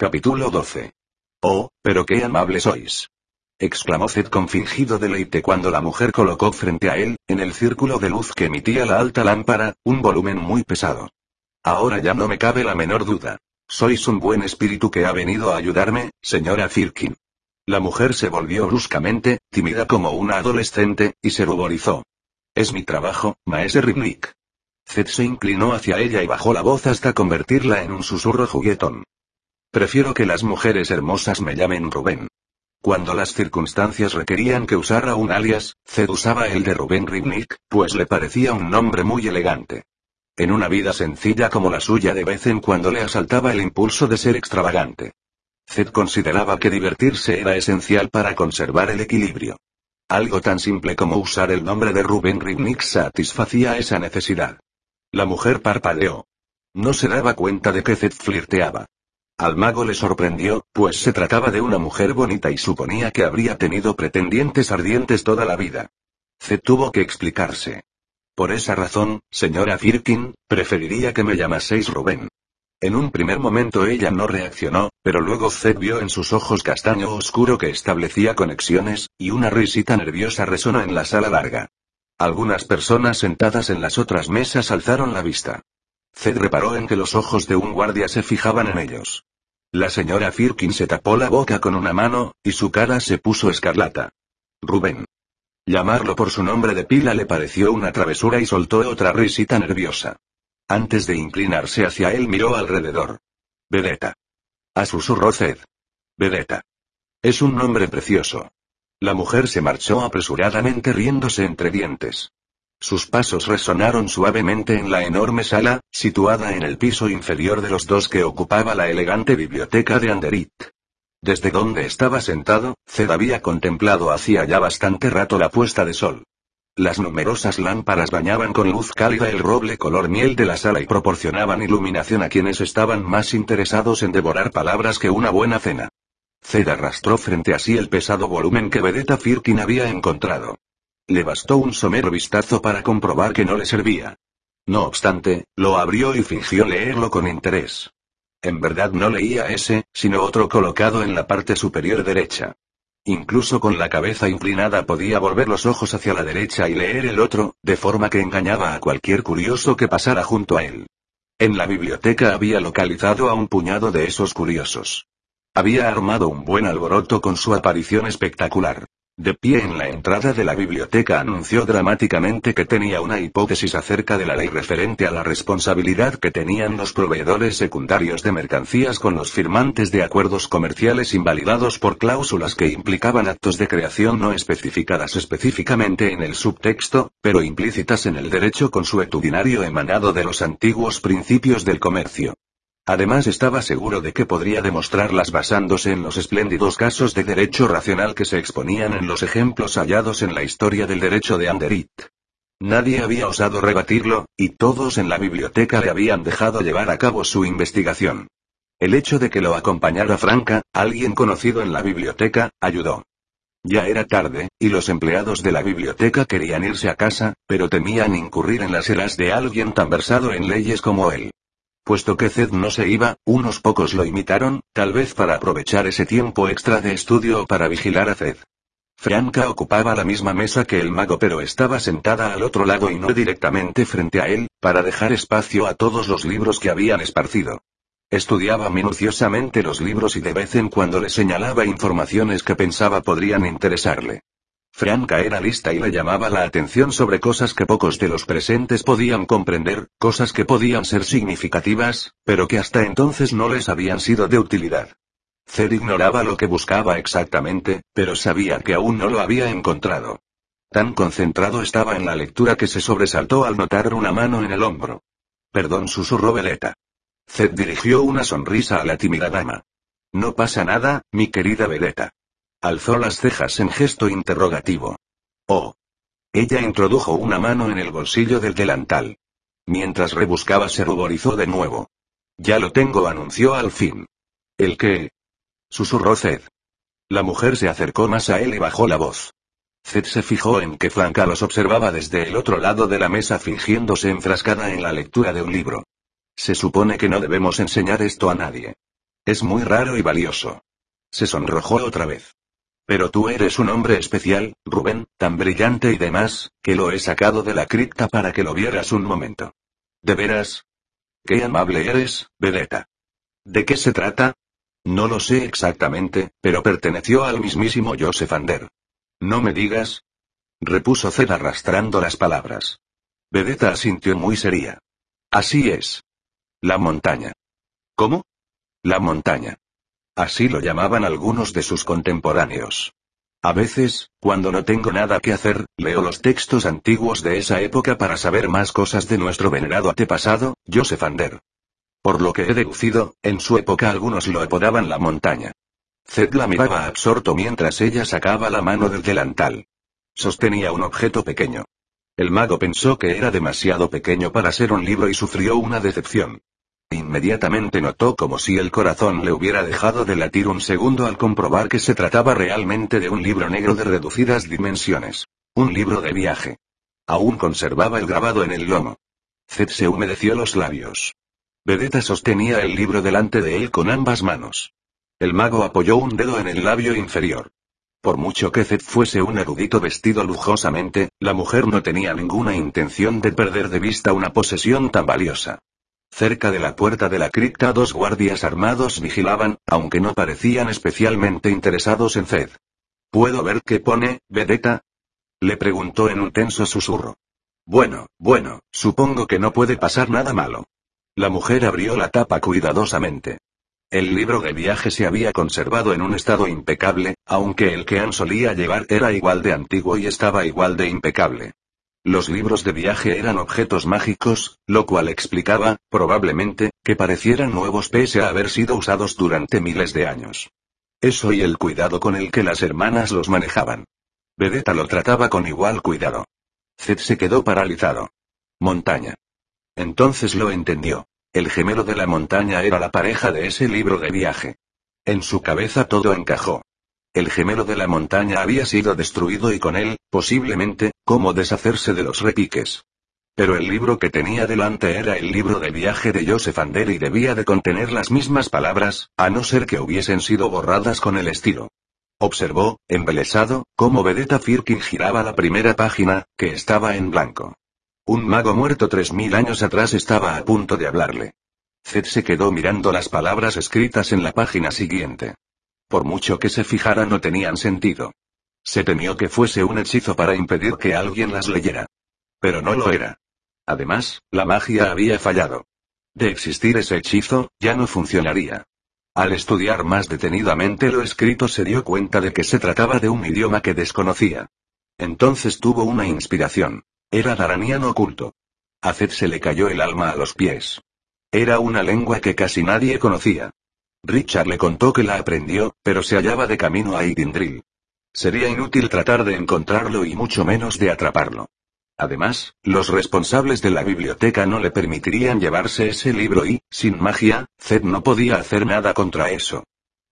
Capítulo 12. Oh, pero qué amable sois. exclamó Zed con fingido deleite cuando la mujer colocó frente a él, en el círculo de luz que emitía la alta lámpara, un volumen muy pesado. Ahora ya no me cabe la menor duda. Sois un buen espíritu que ha venido a ayudarme, señora Firkin. La mujer se volvió bruscamente, tímida como una adolescente, y se ruborizó. Es mi trabajo, maese Ribnik. Zed se inclinó hacia ella y bajó la voz hasta convertirla en un susurro juguetón. Prefiero que las mujeres hermosas me llamen Rubén. Cuando las circunstancias requerían que usara un alias, Zed usaba el de Rubén Ribnik, pues le parecía un nombre muy elegante. En una vida sencilla como la suya de vez en cuando le asaltaba el impulso de ser extravagante. Zed consideraba que divertirse era esencial para conservar el equilibrio. Algo tan simple como usar el nombre de Rubén Ribnik satisfacía esa necesidad. La mujer parpadeó. No se daba cuenta de que Zed flirteaba. Al mago le sorprendió, pues se trataba de una mujer bonita y suponía que habría tenido pretendientes ardientes toda la vida. Zed tuvo que explicarse. Por esa razón, señora Firkin, preferiría que me llamaseis Rubén. En un primer momento ella no reaccionó, pero luego Zed vio en sus ojos castaño oscuro que establecía conexiones, y una risita nerviosa resonó en la sala larga. Algunas personas sentadas en las otras mesas alzaron la vista. Zed reparó en que los ojos de un guardia se fijaban en ellos. La señora Firkin se tapó la boca con una mano, y su cara se puso escarlata. Rubén. Llamarlo por su nombre de pila le pareció una travesura y soltó otra risita nerviosa. Antes de inclinarse hacia él miró alrededor. Vedeta. A susurró Zed. Vedeta. Es un nombre precioso. La mujer se marchó apresuradamente riéndose entre dientes. Sus pasos resonaron suavemente en la enorme sala, situada en el piso inferior de los dos que ocupaba la elegante biblioteca de Anderit. Desde donde estaba sentado, Zed había contemplado hacía ya bastante rato la puesta de sol. Las numerosas lámparas bañaban con luz cálida el roble color miel de la sala y proporcionaban iluminación a quienes estaban más interesados en devorar palabras que una buena cena. Zed arrastró frente a sí el pesado volumen que Vedeta Firkin había encontrado. Le bastó un somero vistazo para comprobar que no le servía. No obstante, lo abrió y fingió leerlo con interés. En verdad no leía ese, sino otro colocado en la parte superior derecha. Incluso con la cabeza inclinada podía volver los ojos hacia la derecha y leer el otro, de forma que engañaba a cualquier curioso que pasara junto a él. En la biblioteca había localizado a un puñado de esos curiosos. Había armado un buen alboroto con su aparición espectacular. De pie en la entrada de la biblioteca anunció dramáticamente que tenía una hipótesis acerca de la ley referente a la responsabilidad que tenían los proveedores secundarios de mercancías con los firmantes de acuerdos comerciales invalidados por cláusulas que implicaban actos de creación no especificadas específicamente en el subtexto, pero implícitas en el derecho consuetudinario emanado de los antiguos principios del comercio. Además estaba seguro de que podría demostrarlas basándose en los espléndidos casos de derecho racional que se exponían en los ejemplos hallados en la historia del derecho de Anderit. Nadie había osado rebatirlo, y todos en la biblioteca le habían dejado llevar a cabo su investigación. El hecho de que lo acompañara Franca, alguien conocido en la biblioteca, ayudó. Ya era tarde, y los empleados de la biblioteca querían irse a casa, pero temían incurrir en las eras de alguien tan versado en leyes como él. Puesto que Zed no se iba, unos pocos lo imitaron, tal vez para aprovechar ese tiempo extra de estudio o para vigilar a Zed. Franca ocupaba la misma mesa que el mago pero estaba sentada al otro lado y no directamente frente a él, para dejar espacio a todos los libros que habían esparcido. Estudiaba minuciosamente los libros y de vez en cuando le señalaba informaciones que pensaba podrían interesarle. Franca era lista y le llamaba la atención sobre cosas que pocos de los presentes podían comprender, cosas que podían ser significativas, pero que hasta entonces no les habían sido de utilidad. Zed ignoraba lo que buscaba exactamente, pero sabía que aún no lo había encontrado. Tan concentrado estaba en la lectura que se sobresaltó al notar una mano en el hombro. Perdón, susurró Veleta. Zed dirigió una sonrisa a la tímida dama. No pasa nada, mi querida Vedeta. Alzó las cejas en gesto interrogativo. Oh. Ella introdujo una mano en el bolsillo del delantal. Mientras rebuscaba se ruborizó de nuevo. Ya lo tengo, anunció al fin. ¿El qué? Susurró Zed. La mujer se acercó más a él y bajó la voz. Zed se fijó en que Flanca los observaba desde el otro lado de la mesa fingiéndose enfrascada en la lectura de un libro. Se supone que no debemos enseñar esto a nadie. Es muy raro y valioso. Se sonrojó otra vez. Pero tú eres un hombre especial, Rubén, tan brillante y demás, que lo he sacado de la cripta para que lo vieras un momento. ¿De veras? Qué amable eres, Vedeta. ¿De qué se trata? No lo sé exactamente, pero perteneció al mismísimo Joseph Ander. No me digas. Repuso Zed arrastrando las palabras. Vedeta asintió muy seria. Así es. La montaña. ¿Cómo? La montaña. Así lo llamaban algunos de sus contemporáneos. A veces, cuando no tengo nada que hacer, leo los textos antiguos de esa época para saber más cosas de nuestro venerado antepasado, Joseph Ander. Por lo que he deducido, en su época algunos lo apodaban la montaña. Zed la miraba absorto mientras ella sacaba la mano del delantal. Sostenía un objeto pequeño. El mago pensó que era demasiado pequeño para ser un libro y sufrió una decepción. Inmediatamente notó como si el corazón le hubiera dejado de latir un segundo al comprobar que se trataba realmente de un libro negro de reducidas dimensiones. Un libro de viaje. Aún conservaba el grabado en el lomo. Zed se humedeció los labios. Vedeta sostenía el libro delante de él con ambas manos. El mago apoyó un dedo en el labio inferior. Por mucho que Zed fuese un erudito vestido lujosamente, la mujer no tenía ninguna intención de perder de vista una posesión tan valiosa. Cerca de la puerta de la cripta dos guardias armados vigilaban, aunque no parecían especialmente interesados en Zed. ¿Puedo ver qué pone, Vedeta? Le preguntó en un tenso susurro. Bueno, bueno, supongo que no puede pasar nada malo. La mujer abrió la tapa cuidadosamente. El libro de viaje se había conservado en un estado impecable, aunque el que Anne solía llevar era igual de antiguo y estaba igual de impecable. Los libros de viaje eran objetos mágicos, lo cual explicaba, probablemente, que parecieran nuevos pese a haber sido usados durante miles de años. Eso y el cuidado con el que las hermanas los manejaban. Vedeta lo trataba con igual cuidado. Zed se quedó paralizado. Montaña. Entonces lo entendió. El gemelo de la montaña era la pareja de ese libro de viaje. En su cabeza todo encajó. El gemelo de la montaña había sido destruido y con él, posiblemente, cómo deshacerse de los repiques. Pero el libro que tenía delante era el libro de viaje de Joseph Ander y debía de contener las mismas palabras, a no ser que hubiesen sido borradas con el estilo. Observó, embelesado, cómo Vedeta Firkin giraba la primera página, que estaba en blanco. Un mago muerto tres mil años atrás estaba a punto de hablarle. Zed se quedó mirando las palabras escritas en la página siguiente. Por mucho que se fijara no tenían sentido. Se temió que fuese un hechizo para impedir que alguien las leyera. Pero no lo era. Además, la magia había fallado. De existir ese hechizo, ya no funcionaría. Al estudiar más detenidamente lo escrito se dio cuenta de que se trataba de un idioma que desconocía. Entonces tuvo una inspiración. Era daraniano oculto. A Zed se le cayó el alma a los pies. Era una lengua que casi nadie conocía. Richard le contó que la aprendió, pero se hallaba de camino a Idindril. Sería inútil tratar de encontrarlo y mucho menos de atraparlo. Además, los responsables de la biblioteca no le permitirían llevarse ese libro y, sin magia, Zed no podía hacer nada contra eso.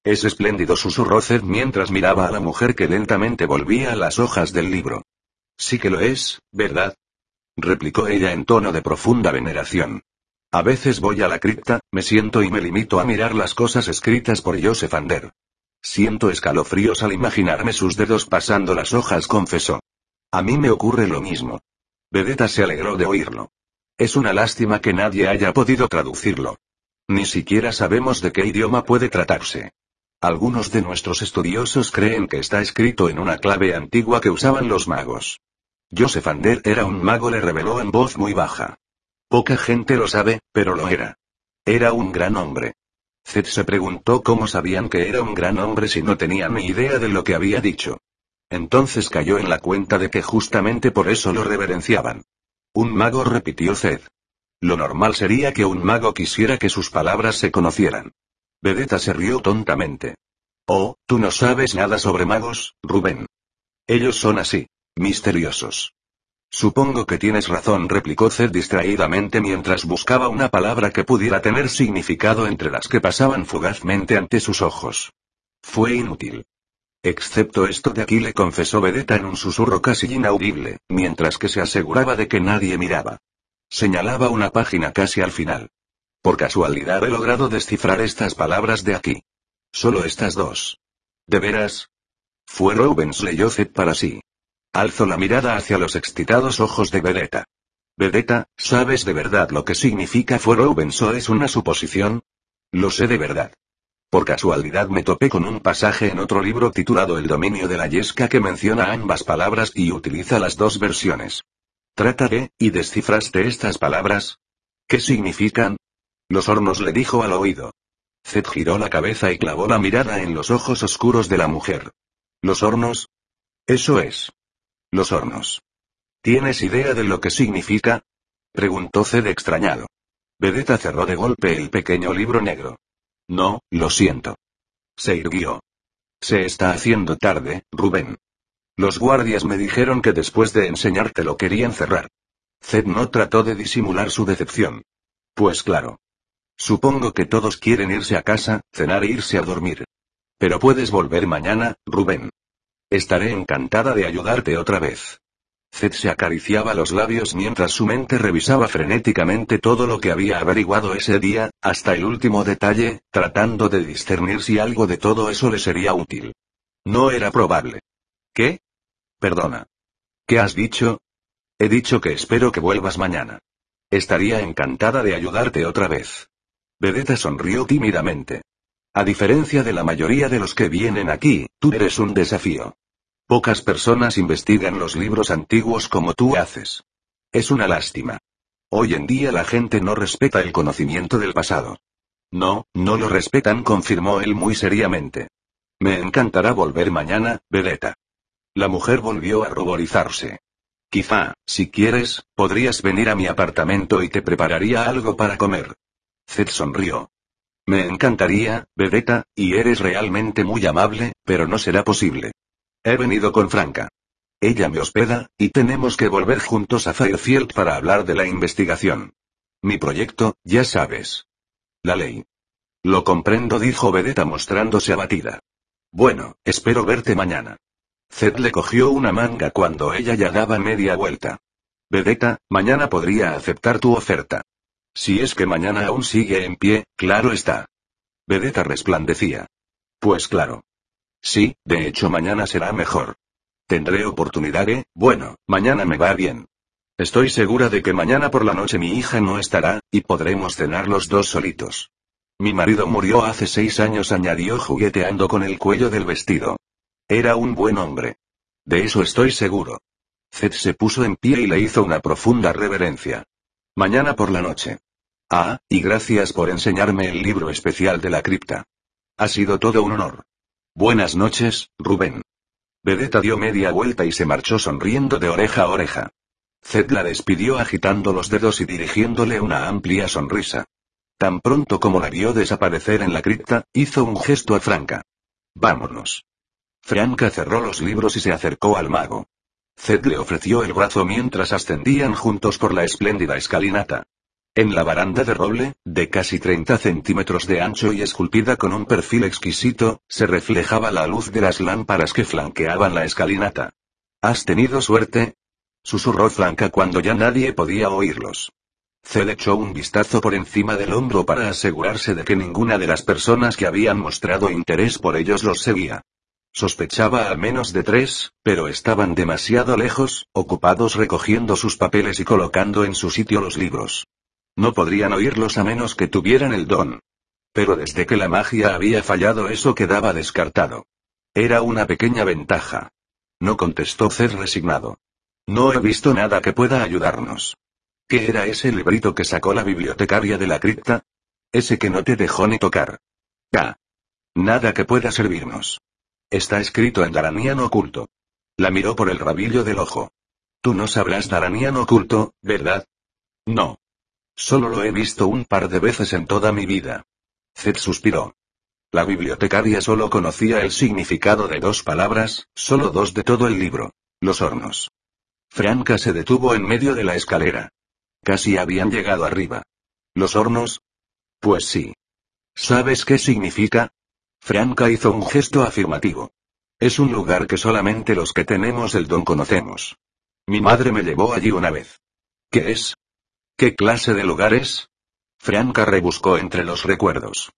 Es espléndido, susurró Zed mientras miraba a la mujer que lentamente volvía a las hojas del libro. Sí que lo es, ¿verdad? replicó ella en tono de profunda veneración. A veces voy a la cripta, me siento y me limito a mirar las cosas escritas por Joseph Ander. Siento escalofríos al imaginarme sus dedos pasando las hojas, confesó. A mí me ocurre lo mismo. Vedeta se alegró de oírlo. Es una lástima que nadie haya podido traducirlo. Ni siquiera sabemos de qué idioma puede tratarse. Algunos de nuestros estudiosos creen que está escrito en una clave antigua que usaban los magos. Joseph Ander era un mago, le reveló en voz muy baja. Poca gente lo sabe, pero lo era. Era un gran hombre. Zed se preguntó cómo sabían que era un gran hombre si no tenían ni idea de lo que había dicho. Entonces cayó en la cuenta de que justamente por eso lo reverenciaban. Un mago repitió Zed. Lo normal sería que un mago quisiera que sus palabras se conocieran. Vedeta se rió tontamente. Oh, tú no sabes nada sobre magos, Rubén. Ellos son así, misteriosos. Supongo que tienes razón, replicó Zed distraídamente mientras buscaba una palabra que pudiera tener significado entre las que pasaban fugazmente ante sus ojos. Fue inútil. Excepto esto de aquí le confesó Vedeta en un susurro casi inaudible, mientras que se aseguraba de que nadie miraba. Señalaba una página casi al final. Por casualidad he logrado descifrar estas palabras de aquí. Solo estas dos. ¿De veras? Fue Rubens leyó Zed para sí. Alzó la mirada hacia los excitados ojos de Vedeta. Vedeta, ¿sabes de verdad lo que significa fue Rubens o es una suposición? Lo sé de verdad. Por casualidad me topé con un pasaje en otro libro titulado El dominio de la yesca que menciona ambas palabras y utiliza las dos versiones. Trata de, ¿y descifraste estas palabras? ¿Qué significan? Los hornos le dijo al oído. Zed giró la cabeza y clavó la mirada en los ojos oscuros de la mujer. ¿Los hornos? Eso es. Los hornos. ¿Tienes idea de lo que significa? Preguntó Zed extrañado. Vedeta cerró de golpe el pequeño libro negro. No, lo siento. Se irguió. Se está haciendo tarde, Rubén. Los guardias me dijeron que después de enseñarte lo querían cerrar. Zed no trató de disimular su decepción. Pues claro. Supongo que todos quieren irse a casa, cenar e irse a dormir. Pero puedes volver mañana, Rubén. Estaré encantada de ayudarte otra vez. Zed se acariciaba los labios mientras su mente revisaba frenéticamente todo lo que había averiguado ese día, hasta el último detalle, tratando de discernir si algo de todo eso le sería útil. No era probable. ¿Qué? Perdona. ¿Qué has dicho? He dicho que espero que vuelvas mañana. Estaría encantada de ayudarte otra vez. Vedeta sonrió tímidamente. A diferencia de la mayoría de los que vienen aquí, tú eres un desafío. Pocas personas investigan los libros antiguos como tú haces. Es una lástima. Hoy en día la gente no respeta el conocimiento del pasado. No, no lo respetan, confirmó él muy seriamente. Me encantará volver mañana, Vedeta. La mujer volvió a ruborizarse. Quizá, si quieres, podrías venir a mi apartamento y te prepararía algo para comer. Zed sonrió. Me encantaría, Vedeta, y eres realmente muy amable, pero no será posible. He venido con Franca. Ella me hospeda, y tenemos que volver juntos a Fairfield para hablar de la investigación. Mi proyecto, ya sabes. La ley. Lo comprendo, dijo Vedeta mostrándose abatida. Bueno, espero verte mañana. Zed le cogió una manga cuando ella ya daba media vuelta. Vedeta, mañana podría aceptar tu oferta. Si es que mañana aún sigue en pie, claro está. Vedeta resplandecía. Pues claro. Sí, de hecho mañana será mejor. Tendré oportunidad, ¿eh? Bueno, mañana me va bien. Estoy segura de que mañana por la noche mi hija no estará, y podremos cenar los dos solitos. Mi marido murió hace seis años, añadió jugueteando con el cuello del vestido. Era un buen hombre. De eso estoy seguro. Zed se puso en pie y le hizo una profunda reverencia. Mañana por la noche. Ah, y gracias por enseñarme el libro especial de la cripta. Ha sido todo un honor. Buenas noches, Rubén. Vedeta dio media vuelta y se marchó sonriendo de oreja a oreja. Zed la despidió agitando los dedos y dirigiéndole una amplia sonrisa. Tan pronto como la vio desaparecer en la cripta, hizo un gesto a Franca. Vámonos. Franca cerró los libros y se acercó al mago. Zed le ofreció el brazo mientras ascendían juntos por la espléndida escalinata. En la baranda de roble, de casi 30 centímetros de ancho y esculpida con un perfil exquisito, se reflejaba la luz de las lámparas que flanqueaban la escalinata. ¿Has tenido suerte? susurró Franca cuando ya nadie podía oírlos. Zed echó un vistazo por encima del hombro para asegurarse de que ninguna de las personas que habían mostrado interés por ellos los seguía. Sospechaba al menos de tres, pero estaban demasiado lejos, ocupados recogiendo sus papeles y colocando en su sitio los libros. No podrían oírlos a menos que tuvieran el don. Pero desde que la magia había fallado eso quedaba descartado. Era una pequeña ventaja. No contestó Zed resignado. No he visto nada que pueda ayudarnos. ¿Qué era ese librito que sacó la bibliotecaria de la cripta? Ese que no te dejó ni tocar. Ya. Nada que pueda servirnos. Está escrito en daraniano oculto. La miró por el rabillo del ojo. Tú no sabrás daraniano oculto, ¿verdad? No. Solo lo he visto un par de veces en toda mi vida. Zed suspiró. La bibliotecaria solo conocía el significado de dos palabras, solo dos de todo el libro. Los hornos. Franca se detuvo en medio de la escalera. Casi habían llegado arriba. ¿Los hornos? Pues sí. ¿Sabes qué significa? Franca hizo un gesto afirmativo. Es un lugar que solamente los que tenemos el don conocemos. Mi madre me llevó allí una vez. ¿Qué es? ¿Qué clase de lugar es? Franca rebuscó entre los recuerdos.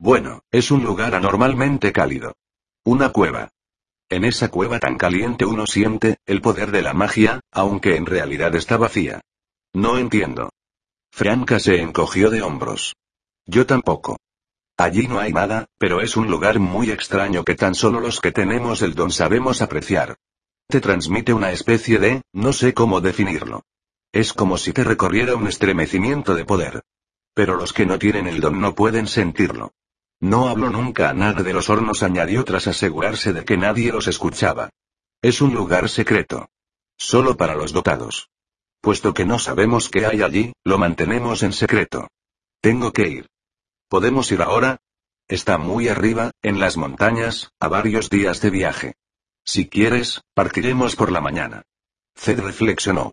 Bueno, es un lugar anormalmente cálido. Una cueva. En esa cueva tan caliente uno siente el poder de la magia, aunque en realidad está vacía. No entiendo. Franca se encogió de hombros. Yo tampoco. Allí no hay nada, pero es un lugar muy extraño que tan solo los que tenemos el don sabemos apreciar. Te transmite una especie de, no sé cómo definirlo. Es como si te recorriera un estremecimiento de poder. Pero los que no tienen el don no pueden sentirlo. No hablo nunca a nada de los hornos, añadió tras asegurarse de que nadie los escuchaba. Es un lugar secreto. Solo para los dotados. Puesto que no sabemos qué hay allí, lo mantenemos en secreto. Tengo que ir. ¿Podemos ir ahora? Está muy arriba, en las montañas, a varios días de viaje. Si quieres, partiremos por la mañana. Zed reflexionó.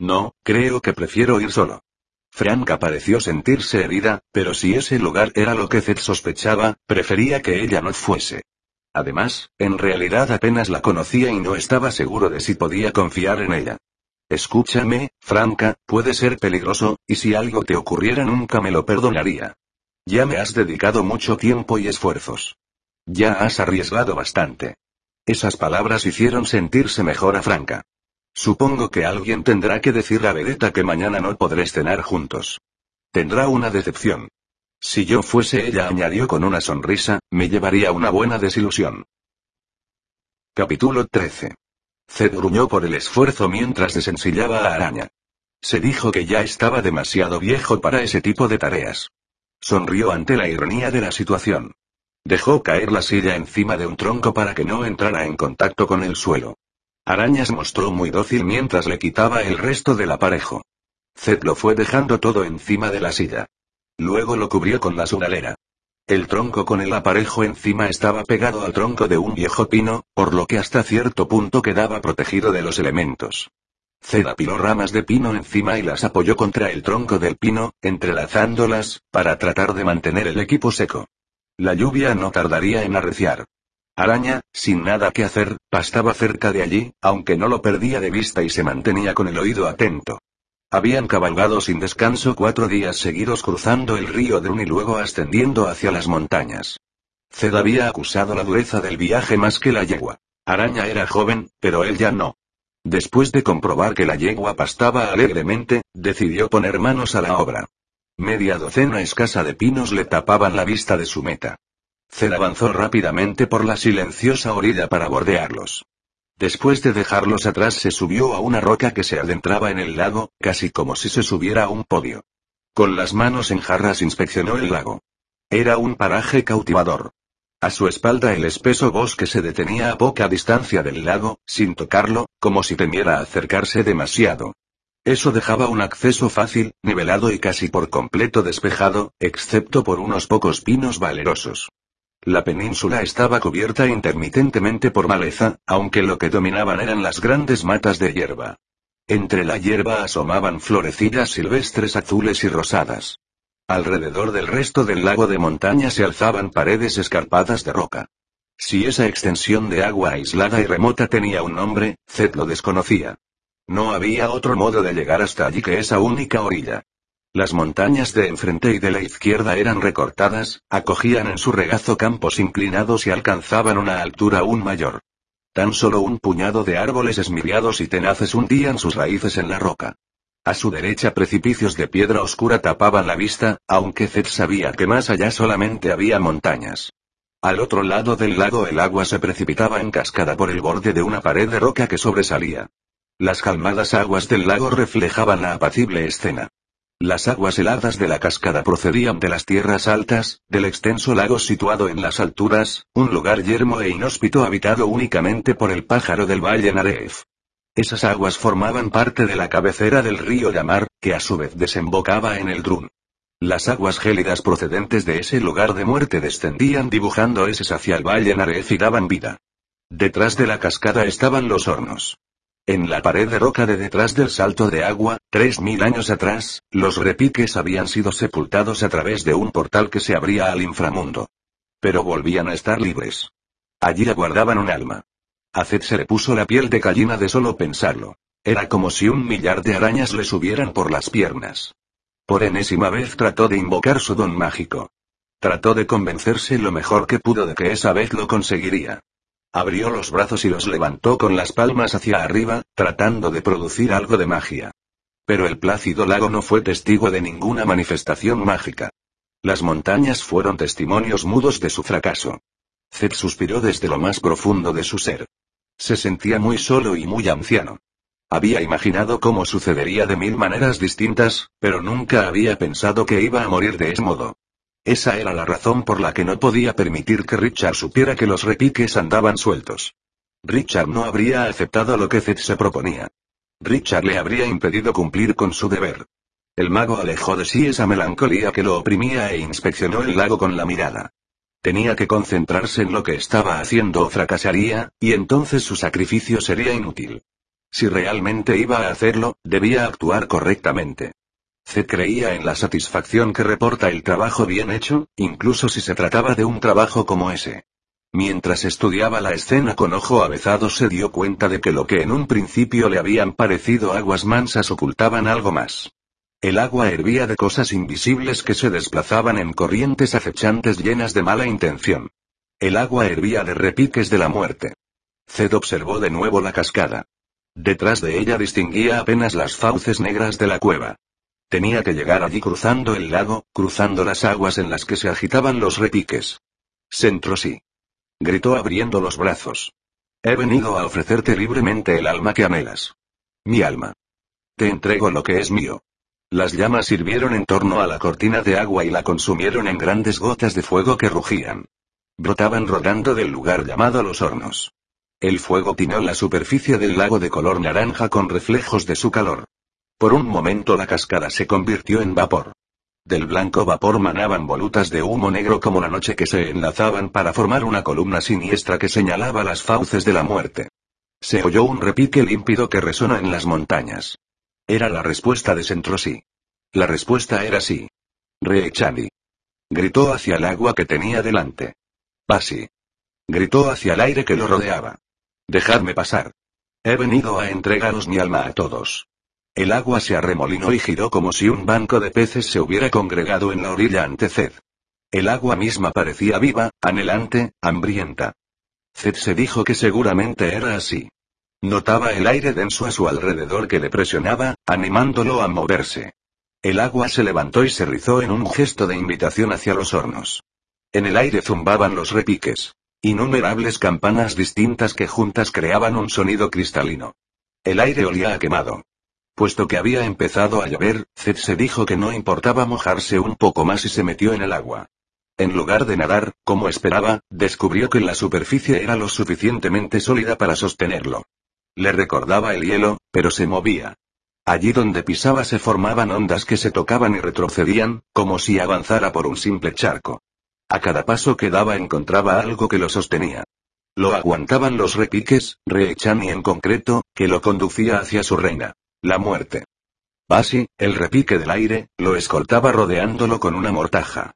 No, creo que prefiero ir solo. Franca pareció sentirse herida, pero si ese lugar era lo que Zed sospechaba, prefería que ella no fuese. Además, en realidad apenas la conocía y no estaba seguro de si podía confiar en ella. Escúchame, Franca, puede ser peligroso, y si algo te ocurriera nunca me lo perdonaría. Ya me has dedicado mucho tiempo y esfuerzos. Ya has arriesgado bastante. Esas palabras hicieron sentirse mejor a Franca. Supongo que alguien tendrá que decir a Vedeta que mañana no podré cenar juntos. Tendrá una decepción. Si yo fuese ella, añadió con una sonrisa, me llevaría una buena desilusión. Capítulo 13. Zed gruñó por el esfuerzo mientras desensillaba a Araña. Se dijo que ya estaba demasiado viejo para ese tipo de tareas. Sonrió ante la ironía de la situación. Dejó caer la silla encima de un tronco para que no entrara en contacto con el suelo. Arañas mostró muy dócil mientras le quitaba el resto del aparejo. Zed lo fue dejando todo encima de la silla. Luego lo cubrió con la sudalera. El tronco con el aparejo encima estaba pegado al tronco de un viejo pino, por lo que hasta cierto punto quedaba protegido de los elementos. Zed apiló ramas de pino encima y las apoyó contra el tronco del pino, entrelazándolas, para tratar de mantener el equipo seco. La lluvia no tardaría en arreciar. Araña, sin nada que hacer, pastaba cerca de allí, aunque no lo perdía de vista y se mantenía con el oído atento. Habían cabalgado sin descanso cuatro días seguidos cruzando el río Drun y luego ascendiendo hacia las montañas. Zed había acusado la dureza del viaje más que la yegua. Araña era joven, pero él ya no. Después de comprobar que la yegua pastaba alegremente, decidió poner manos a la obra. Media docena escasa de pinos le tapaban la vista de su meta. Zed avanzó rápidamente por la silenciosa orilla para bordearlos. Después de dejarlos atrás se subió a una roca que se adentraba en el lago, casi como si se subiera a un podio. Con las manos en jarras inspeccionó el lago. Era un paraje cautivador. A su espalda el espeso bosque se detenía a poca distancia del lago, sin tocarlo, como si temiera acercarse demasiado. Eso dejaba un acceso fácil, nivelado y casi por completo despejado, excepto por unos pocos pinos valerosos. La península estaba cubierta intermitentemente por maleza, aunque lo que dominaban eran las grandes matas de hierba. Entre la hierba asomaban florecillas silvestres azules y rosadas. Alrededor del resto del lago de montaña se alzaban paredes escarpadas de roca. Si esa extensión de agua aislada y remota tenía un nombre, Zed lo desconocía. No había otro modo de llegar hasta allí que esa única orilla. Las montañas de enfrente y de la izquierda eran recortadas, acogían en su regazo campos inclinados y alcanzaban una altura aún mayor. Tan solo un puñado de árboles esmiriados y tenaces hundían sus raíces en la roca. A su derecha precipicios de piedra oscura tapaban la vista, aunque Zed sabía que más allá solamente había montañas. Al otro lado del lago el agua se precipitaba en cascada por el borde de una pared de roca que sobresalía. Las calmadas aguas del lago reflejaban la apacible escena. Las aguas heladas de la cascada procedían de las tierras altas, del extenso lago situado en las alturas, un lugar yermo e inhóspito habitado únicamente por el pájaro del valle Naref. Esas aguas formaban parte de la cabecera del río Yamar, que a su vez desembocaba en el Drun. Las aguas gélidas procedentes de ese lugar de muerte descendían dibujando eses hacia el valle Naref y daban vida. Detrás de la cascada estaban los hornos. En la pared de roca de detrás del salto de agua, tres mil años atrás, los repiques habían sido sepultados a través de un portal que se abría al inframundo. Pero volvían a estar libres. Allí aguardaban un alma. A Zed se le puso la piel de gallina de solo pensarlo. Era como si un millar de arañas le subieran por las piernas. Por enésima vez trató de invocar su don mágico. Trató de convencerse lo mejor que pudo de que esa vez lo conseguiría. Abrió los brazos y los levantó con las palmas hacia arriba, tratando de producir algo de magia. Pero el plácido lago no fue testigo de ninguna manifestación mágica. Las montañas fueron testimonios mudos de su fracaso. Zed suspiró desde lo más profundo de su ser. Se sentía muy solo y muy anciano. Había imaginado cómo sucedería de mil maneras distintas, pero nunca había pensado que iba a morir de ese modo. Esa era la razón por la que no podía permitir que Richard supiera que los repiques andaban sueltos. Richard no habría aceptado lo que Zed se proponía. Richard le habría impedido cumplir con su deber. El mago alejó de sí esa melancolía que lo oprimía e inspeccionó el lago con la mirada. Tenía que concentrarse en lo que estaba haciendo o fracasaría, y entonces su sacrificio sería inútil. Si realmente iba a hacerlo, debía actuar correctamente. Zed creía en la satisfacción que reporta el trabajo bien hecho, incluso si se trataba de un trabajo como ese. Mientras estudiaba la escena con ojo avezado se dio cuenta de que lo que en un principio le habían parecido aguas mansas ocultaban algo más. El agua hervía de cosas invisibles que se desplazaban en corrientes acechantes llenas de mala intención. El agua hervía de repiques de la muerte. Zed observó de nuevo la cascada. Detrás de ella distinguía apenas las fauces negras de la cueva. Tenía que llegar allí cruzando el lago, cruzando las aguas en las que se agitaban los repiques. sí. Gritó abriendo los brazos. He venido a ofrecerte libremente el alma que anhelas. Mi alma. Te entrego lo que es mío. Las llamas hirvieron en torno a la cortina de agua y la consumieron en grandes gotas de fuego que rugían. Brotaban rodando del lugar llamado los hornos. El fuego tiñó la superficie del lago de color naranja con reflejos de su calor. Por un momento la cascada se convirtió en vapor. Del blanco vapor manaban volutas de humo negro como la noche que se enlazaban para formar una columna siniestra que señalaba las fauces de la muerte. Se oyó un repique límpido que resona en las montañas. Era la respuesta de Sentrosí. La respuesta era sí. Reechani. Gritó hacia el agua que tenía delante. Pasi. Gritó hacia el aire que lo rodeaba. Dejadme pasar. He venido a entregaros mi alma a todos. El agua se arremolinó y giró como si un banco de peces se hubiera congregado en la orilla ante Zed. El agua misma parecía viva, anhelante, hambrienta. Zed se dijo que seguramente era así. Notaba el aire denso a su alrededor que le presionaba, animándolo a moverse. El agua se levantó y se rizó en un gesto de invitación hacia los hornos. En el aire zumbaban los repiques. Innumerables campanas distintas que juntas creaban un sonido cristalino. El aire olía a quemado. Puesto que había empezado a llover, Zed se dijo que no importaba mojarse un poco más y se metió en el agua. En lugar de nadar, como esperaba, descubrió que la superficie era lo suficientemente sólida para sostenerlo. Le recordaba el hielo, pero se movía. Allí donde pisaba se formaban ondas que se tocaban y retrocedían, como si avanzara por un simple charco. A cada paso que daba encontraba algo que lo sostenía. Lo aguantaban los repiques, Reechani en concreto, que lo conducía hacia su reina. La muerte. Basi, el repique del aire, lo escoltaba rodeándolo con una mortaja.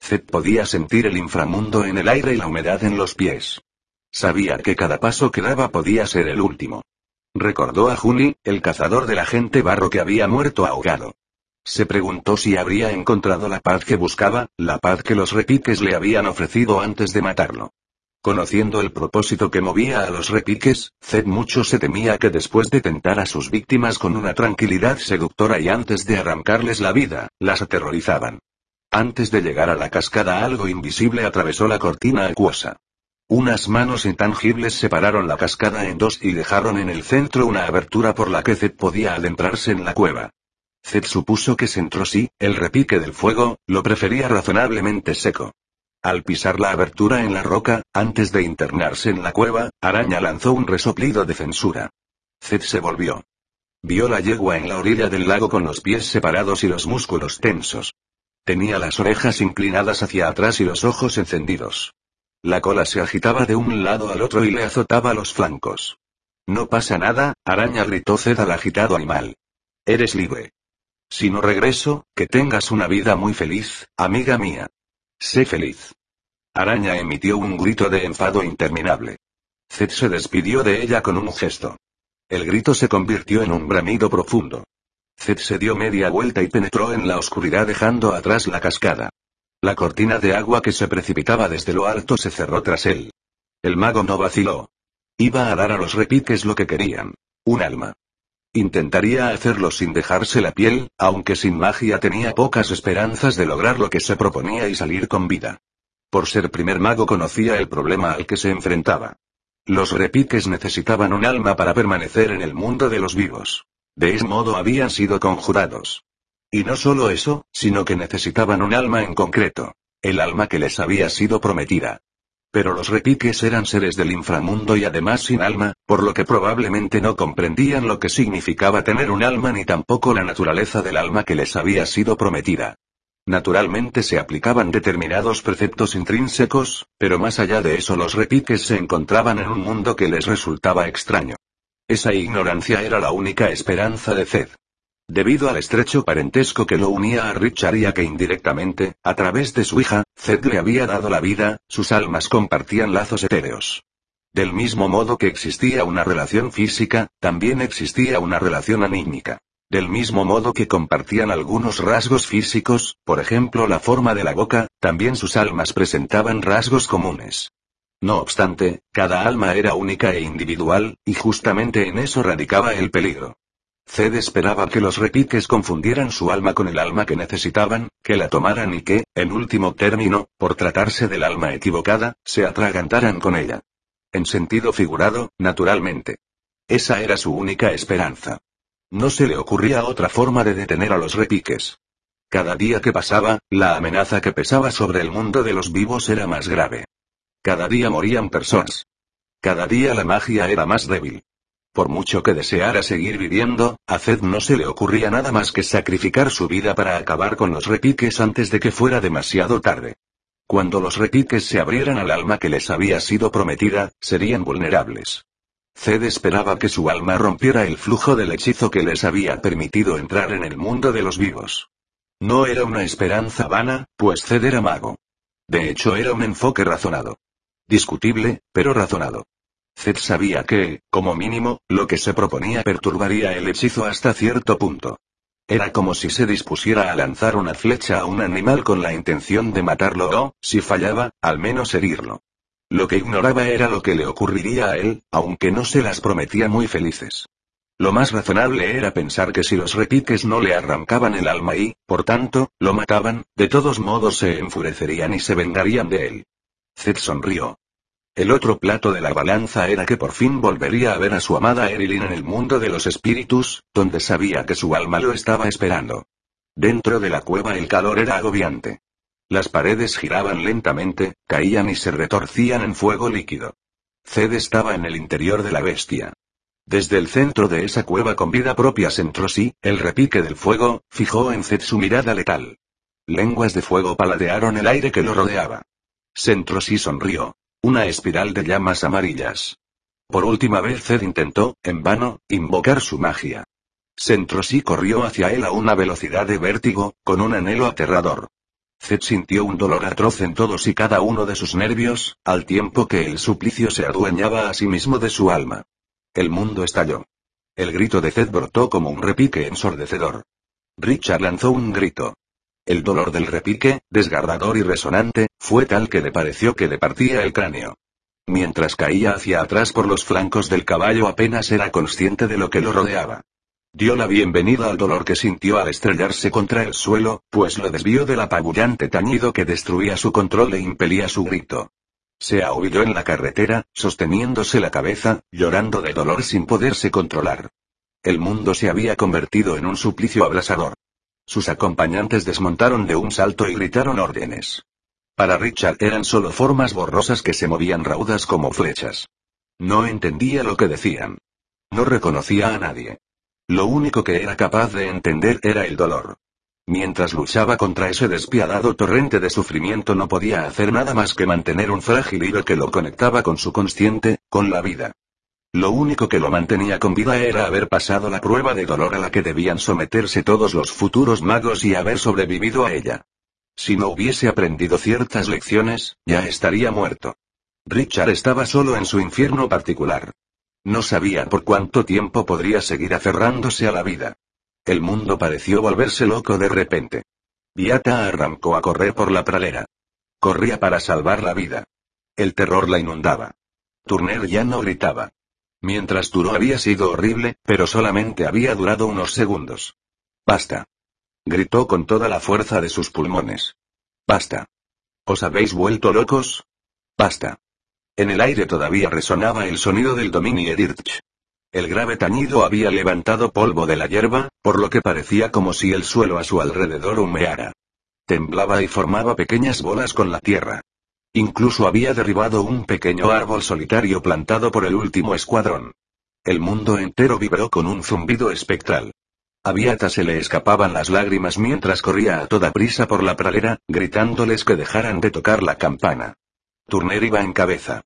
Zed podía sentir el inframundo en el aire y la humedad en los pies. Sabía que cada paso que daba podía ser el último. Recordó a Juni, el cazador de la gente barro que había muerto ahogado. Se preguntó si habría encontrado la paz que buscaba, la paz que los repiques le habían ofrecido antes de matarlo. Conociendo el propósito que movía a los repiques, Zed mucho se temía que después de tentar a sus víctimas con una tranquilidad seductora y antes de arrancarles la vida, las aterrorizaban. Antes de llegar a la cascada algo invisible atravesó la cortina acuosa. Unas manos intangibles separaron la cascada en dos y dejaron en el centro una abertura por la que Zed podía adentrarse en la cueva. Zed supuso que Sentrosí, el repique del fuego, lo prefería razonablemente seco. Al pisar la abertura en la roca, antes de internarse en la cueva, Araña lanzó un resoplido de censura. Zed se volvió. Vio la yegua en la orilla del lago con los pies separados y los músculos tensos. Tenía las orejas inclinadas hacia atrás y los ojos encendidos. La cola se agitaba de un lado al otro y le azotaba los flancos. No pasa nada, araña gritó Zed al agitado animal. Eres libre. Si no regreso, que tengas una vida muy feliz, amiga mía. Sé feliz. Araña emitió un grito de enfado interminable. Zed se despidió de ella con un gesto. El grito se convirtió en un bramido profundo. Zed se dio media vuelta y penetró en la oscuridad dejando atrás la cascada. La cortina de agua que se precipitaba desde lo alto se cerró tras él. El mago no vaciló. Iba a dar a los repiques lo que querían. Un alma. Intentaría hacerlo sin dejarse la piel, aunque sin magia tenía pocas esperanzas de lograr lo que se proponía y salir con vida. Por ser primer mago conocía el problema al que se enfrentaba. Los repiques necesitaban un alma para permanecer en el mundo de los vivos. De ese modo habían sido conjurados. Y no solo eso, sino que necesitaban un alma en concreto. El alma que les había sido prometida. Pero los repiques eran seres del inframundo y además sin alma, por lo que probablemente no comprendían lo que significaba tener un alma ni tampoco la naturaleza del alma que les había sido prometida. Naturalmente se aplicaban determinados preceptos intrínsecos, pero más allá de eso los repiques se encontraban en un mundo que les resultaba extraño. Esa ignorancia era la única esperanza de Zed. Debido al estrecho parentesco que lo unía a Richard y a que indirectamente, a través de su hija, Zed le había dado la vida, sus almas compartían lazos etéreos. Del mismo modo que existía una relación física, también existía una relación anímica. Del mismo modo que compartían algunos rasgos físicos, por ejemplo la forma de la boca, también sus almas presentaban rasgos comunes. No obstante, cada alma era única e individual, y justamente en eso radicaba el peligro. Zed esperaba que los repiques confundieran su alma con el alma que necesitaban, que la tomaran y que, en último término, por tratarse del alma equivocada, se atragantaran con ella. En sentido figurado, naturalmente. Esa era su única esperanza. No se le ocurría otra forma de detener a los repiques. Cada día que pasaba, la amenaza que pesaba sobre el mundo de los vivos era más grave. Cada día morían personas. Cada día la magia era más débil. Por mucho que deseara seguir viviendo, a Zed no se le ocurría nada más que sacrificar su vida para acabar con los repiques antes de que fuera demasiado tarde. Cuando los repiques se abrieran al alma que les había sido prometida, serían vulnerables. Zed esperaba que su alma rompiera el flujo del hechizo que les había permitido entrar en el mundo de los vivos. No era una esperanza vana, pues Zed era mago. De hecho era un enfoque razonado. Discutible, pero razonado. Zed sabía que, como mínimo, lo que se proponía perturbaría el hechizo hasta cierto punto. Era como si se dispusiera a lanzar una flecha a un animal con la intención de matarlo o, si fallaba, al menos herirlo. Lo que ignoraba era lo que le ocurriría a él, aunque no se las prometía muy felices. Lo más razonable era pensar que si los repiques no le arrancaban el alma y, por tanto, lo mataban, de todos modos se enfurecerían y se vengarían de él. Zed sonrió. El otro plato de la balanza era que por fin volvería a ver a su amada Erilyn en el mundo de los espíritus, donde sabía que su alma lo estaba esperando. Dentro de la cueva el calor era agobiante. Las paredes giraban lentamente, caían y se retorcían en fuego líquido. Zed estaba en el interior de la bestia. Desde el centro de esa cueva con vida propia sí, el repique del fuego, fijó en Zed su mirada letal. Lenguas de fuego paladearon el aire que lo rodeaba. sí sonrió. Una espiral de llamas amarillas. Por última vez Zed intentó, en vano, invocar su magia. Sentrosí corrió hacia él a una velocidad de vértigo, con un anhelo aterrador. Zed sintió un dolor atroz en todos y cada uno de sus nervios, al tiempo que el suplicio se adueñaba a sí mismo de su alma. El mundo estalló. El grito de Zed brotó como un repique ensordecedor. Richard lanzó un grito. El dolor del repique, desgarrador y resonante, fue tal que le pareció que le partía el cráneo. Mientras caía hacia atrás por los flancos del caballo apenas era consciente de lo que lo rodeaba. Dio la bienvenida al dolor que sintió al estrellarse contra el suelo, pues lo desvió del apabullante tañido que destruía su control e impelía su grito. Se ahuyó en la carretera, sosteniéndose la cabeza, llorando de dolor sin poderse controlar. El mundo se había convertido en un suplicio abrasador. Sus acompañantes desmontaron de un salto y gritaron órdenes. Para Richard eran solo formas borrosas que se movían raudas como flechas. No entendía lo que decían. No reconocía a nadie. Lo único que era capaz de entender era el dolor. Mientras luchaba contra ese despiadado torrente de sufrimiento no podía hacer nada más que mantener un frágil hilo que lo conectaba con su consciente, con la vida. Lo único que lo mantenía con vida era haber pasado la prueba de dolor a la que debían someterse todos los futuros magos y haber sobrevivido a ella. Si no hubiese aprendido ciertas lecciones, ya estaría muerto. Richard estaba solo en su infierno particular. No sabía por cuánto tiempo podría seguir aferrándose a la vida. El mundo pareció volverse loco de repente. Viata arrancó a correr por la pradera. Corría para salvar la vida. El terror la inundaba. Turner ya no gritaba. Mientras duró había sido horrible, pero solamente había durado unos segundos. Basta. Gritó con toda la fuerza de sus pulmones. Basta. ¿Os habéis vuelto locos? Basta. En el aire todavía resonaba el sonido del Domini Dirch. El grave tañido había levantado polvo de la hierba, por lo que parecía como si el suelo a su alrededor humeara. Temblaba y formaba pequeñas bolas con la tierra. Incluso había derribado un pequeño árbol solitario plantado por el último escuadrón. El mundo entero vibró con un zumbido espectral. A Viata se le escapaban las lágrimas mientras corría a toda prisa por la pradera, gritándoles que dejaran de tocar la campana. Turner iba en cabeza.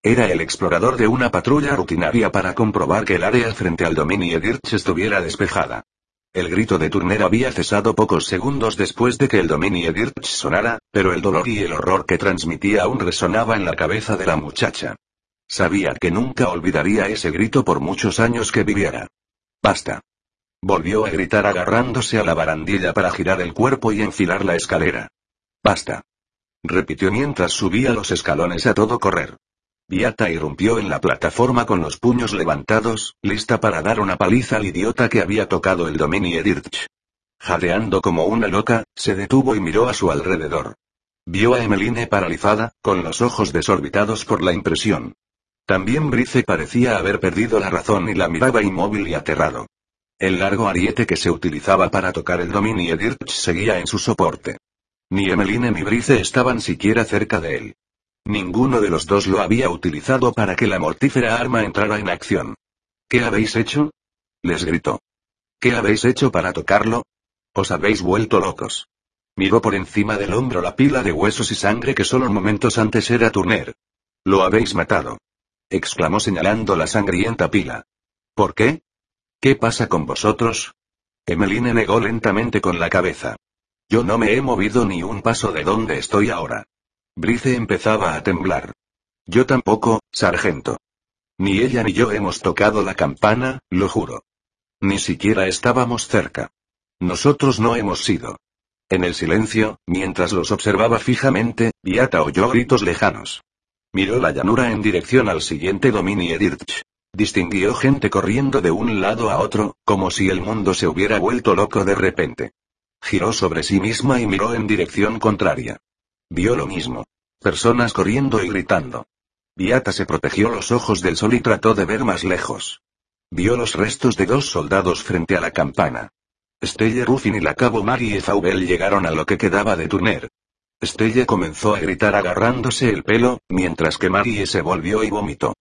Era el explorador de una patrulla rutinaria para comprobar que el área frente al dominio Dirch estuviera despejada. El grito de Turner había cesado pocos segundos después de que el dominio Dirch sonara, pero el dolor y el horror que transmitía aún resonaba en la cabeza de la muchacha. Sabía que nunca olvidaría ese grito por muchos años que viviera. Basta. Volvió a gritar agarrándose a la barandilla para girar el cuerpo y enfilar la escalera. Basta. Repitió mientras subía los escalones a todo correr. Viata irrumpió en la plataforma con los puños levantados, lista para dar una paliza al idiota que había tocado el dominio Dirch. Jadeando como una loca, se detuvo y miró a su alrededor. Vio a Emeline paralizada, con los ojos desorbitados por la impresión. También Brice parecía haber perdido la razón y la miraba inmóvil y aterrado. El largo ariete que se utilizaba para tocar el dominio Dirch seguía en su soporte. Ni Emeline ni Brice estaban siquiera cerca de él. Ninguno de los dos lo había utilizado para que la mortífera arma entrara en acción. ¿Qué habéis hecho? les gritó. ¿Qué habéis hecho para tocarlo? Os habéis vuelto locos. Miró por encima del hombro la pila de huesos y sangre que solo momentos antes era Turner. Lo habéis matado. exclamó señalando la sangrienta pila. ¿Por qué? ¿Qué pasa con vosotros? Emeline negó lentamente con la cabeza. Yo no me he movido ni un paso de donde estoy ahora. Brice empezaba a temblar. Yo tampoco, sargento. Ni ella ni yo hemos tocado la campana, lo juro. Ni siquiera estábamos cerca. Nosotros no hemos sido. En el silencio, mientras los observaba fijamente, Viata oyó gritos lejanos. Miró la llanura en dirección al siguiente dominio Dirch. Distinguió gente corriendo de un lado a otro, como si el mundo se hubiera vuelto loco de repente. Giró sobre sí misma y miró en dirección contraria. Vio lo mismo. Personas corriendo y gritando. Viata se protegió los ojos del sol y trató de ver más lejos. Vio los restos de dos soldados frente a la campana. Stelle Ruffin y la cabo Marie Faubel llegaron a lo que quedaba de Turner. Stelle comenzó a gritar agarrándose el pelo, mientras que Marie se volvió y vomitó.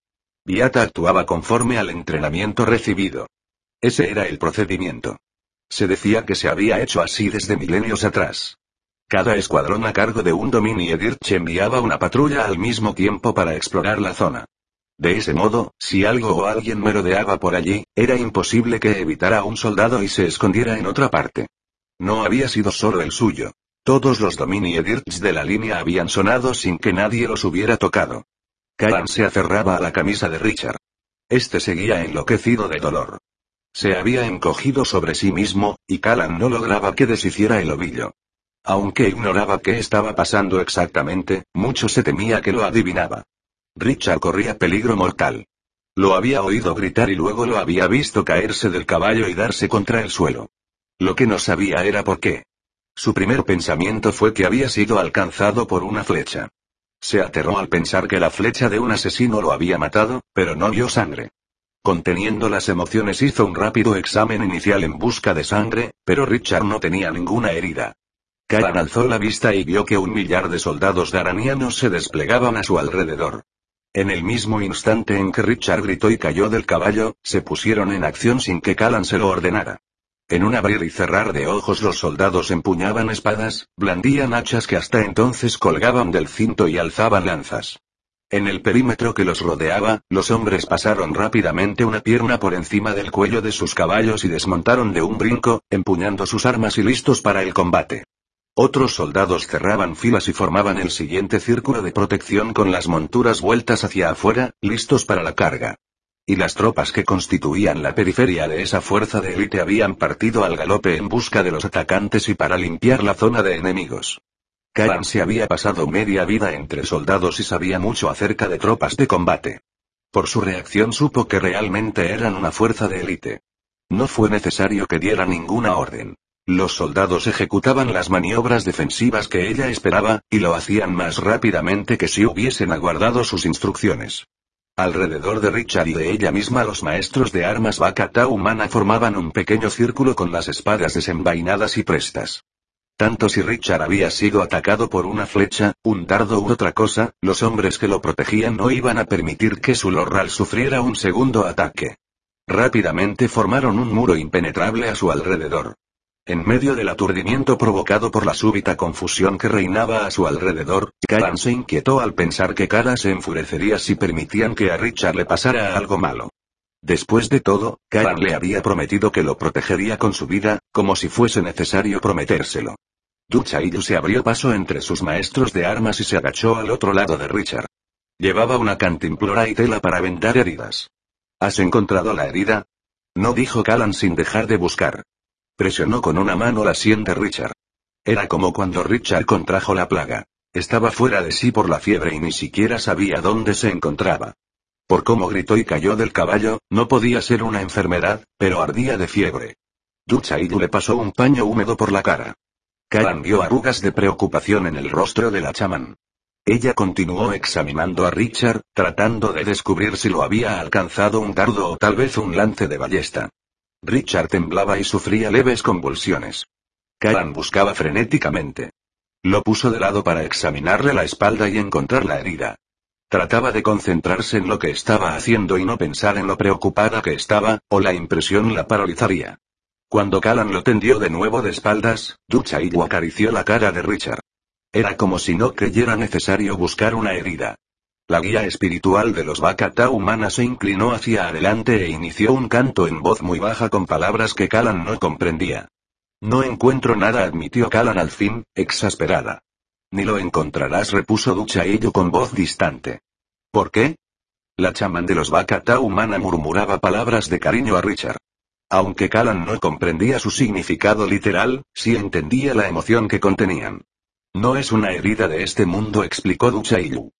Viata actuaba conforme al entrenamiento recibido. Ese era el procedimiento. Se decía que se había hecho así desde milenios atrás. Cada escuadrón a cargo de un dominio Dirch enviaba una patrulla al mismo tiempo para explorar la zona. De ese modo, si algo o alguien merodeaba por allí, era imposible que evitara a un soldado y se escondiera en otra parte. No había sido solo el suyo. Todos los dominio Dirch de la línea habían sonado sin que nadie los hubiera tocado. Callan se aferraba a la camisa de Richard. Este seguía enloquecido de dolor. Se había encogido sobre sí mismo, y Callan no lograba que deshiciera el ovillo. Aunque ignoraba qué estaba pasando exactamente, mucho se temía que lo adivinaba. Richard corría peligro mortal. Lo había oído gritar y luego lo había visto caerse del caballo y darse contra el suelo. Lo que no sabía era por qué. Su primer pensamiento fue que había sido alcanzado por una flecha. Se aterró al pensar que la flecha de un asesino lo había matado, pero no vio sangre. Conteniendo las emociones hizo un rápido examen inicial en busca de sangre, pero Richard no tenía ninguna herida. Karan alzó la vista y vio que un millar de soldados daranianos se desplegaban a su alrededor. En el mismo instante en que Richard gritó y cayó del caballo, se pusieron en acción sin que Callan se lo ordenara. En un abrir y cerrar de ojos los soldados empuñaban espadas, blandían hachas que hasta entonces colgaban del cinto y alzaban lanzas. En el perímetro que los rodeaba, los hombres pasaron rápidamente una pierna por encima del cuello de sus caballos y desmontaron de un brinco, empuñando sus armas y listos para el combate. Otros soldados cerraban filas y formaban el siguiente círculo de protección con las monturas vueltas hacia afuera, listos para la carga. Y las tropas que constituían la periferia de esa fuerza de élite habían partido al galope en busca de los atacantes y para limpiar la zona de enemigos. Karan se había pasado media vida entre soldados y sabía mucho acerca de tropas de combate. Por su reacción supo que realmente eran una fuerza de élite. No fue necesario que diera ninguna orden. Los soldados ejecutaban las maniobras defensivas que ella esperaba, y lo hacían más rápidamente que si hubiesen aguardado sus instrucciones. Alrededor de Richard y de ella misma los maestros de armas Bakata humana formaban un pequeño círculo con las espadas desenvainadas y prestas. Tanto si Richard había sido atacado por una flecha, un dardo u otra cosa, los hombres que lo protegían no iban a permitir que su lorral sufriera un segundo ataque. Rápidamente formaron un muro impenetrable a su alrededor. En medio del aturdimiento provocado por la súbita confusión que reinaba a su alrededor, Karan se inquietó al pensar que Kara se enfurecería si permitían que a Richard le pasara algo malo. Después de todo, Karan le había prometido que lo protegería con su vida, como si fuese necesario prometérselo. Duchaiyu se abrió paso entre sus maestros de armas y se agachó al otro lado de Richard. Llevaba una cantimplora y tela para vendar heridas. ¿Has encontrado la herida? No dijo Callan sin dejar de buscar. Presionó con una mano la sien de Richard. Era como cuando Richard contrajo la plaga. Estaba fuera de sí por la fiebre y ni siquiera sabía dónde se encontraba. Por cómo gritó y cayó del caballo, no podía ser una enfermedad, pero ardía de fiebre. Duchaidu le pasó un paño húmedo por la cara. Karan vio arrugas de preocupación en el rostro de la chamán. Ella continuó examinando a Richard, tratando de descubrir si lo había alcanzado un dardo o tal vez un lance de ballesta. Richard temblaba y sufría leves convulsiones. Karan buscaba frenéticamente. Lo puso de lado para examinarle la espalda y encontrar la herida. Trataba de concentrarse en lo que estaba haciendo y no pensar en lo preocupada que estaba, o la impresión la paralizaría. Cuando Callan lo tendió de nuevo de espaldas, Duchaidu acarició la cara de Richard. Era como si no creyera necesario buscar una herida. La guía espiritual de los Bakata humanas se inclinó hacia adelante e inició un canto en voz muy baja con palabras que Callan no comprendía. No encuentro nada, admitió Callan al fin, exasperada. Ni lo encontrarás, repuso Duchaidu con voz distante. ¿Por qué? La chamán de los Bakata humana murmuraba palabras de cariño a Richard. Aunque Callan no comprendía su significado literal, sí entendía la emoción que contenían. No es una herida de este mundo, explicó Duchaiyu.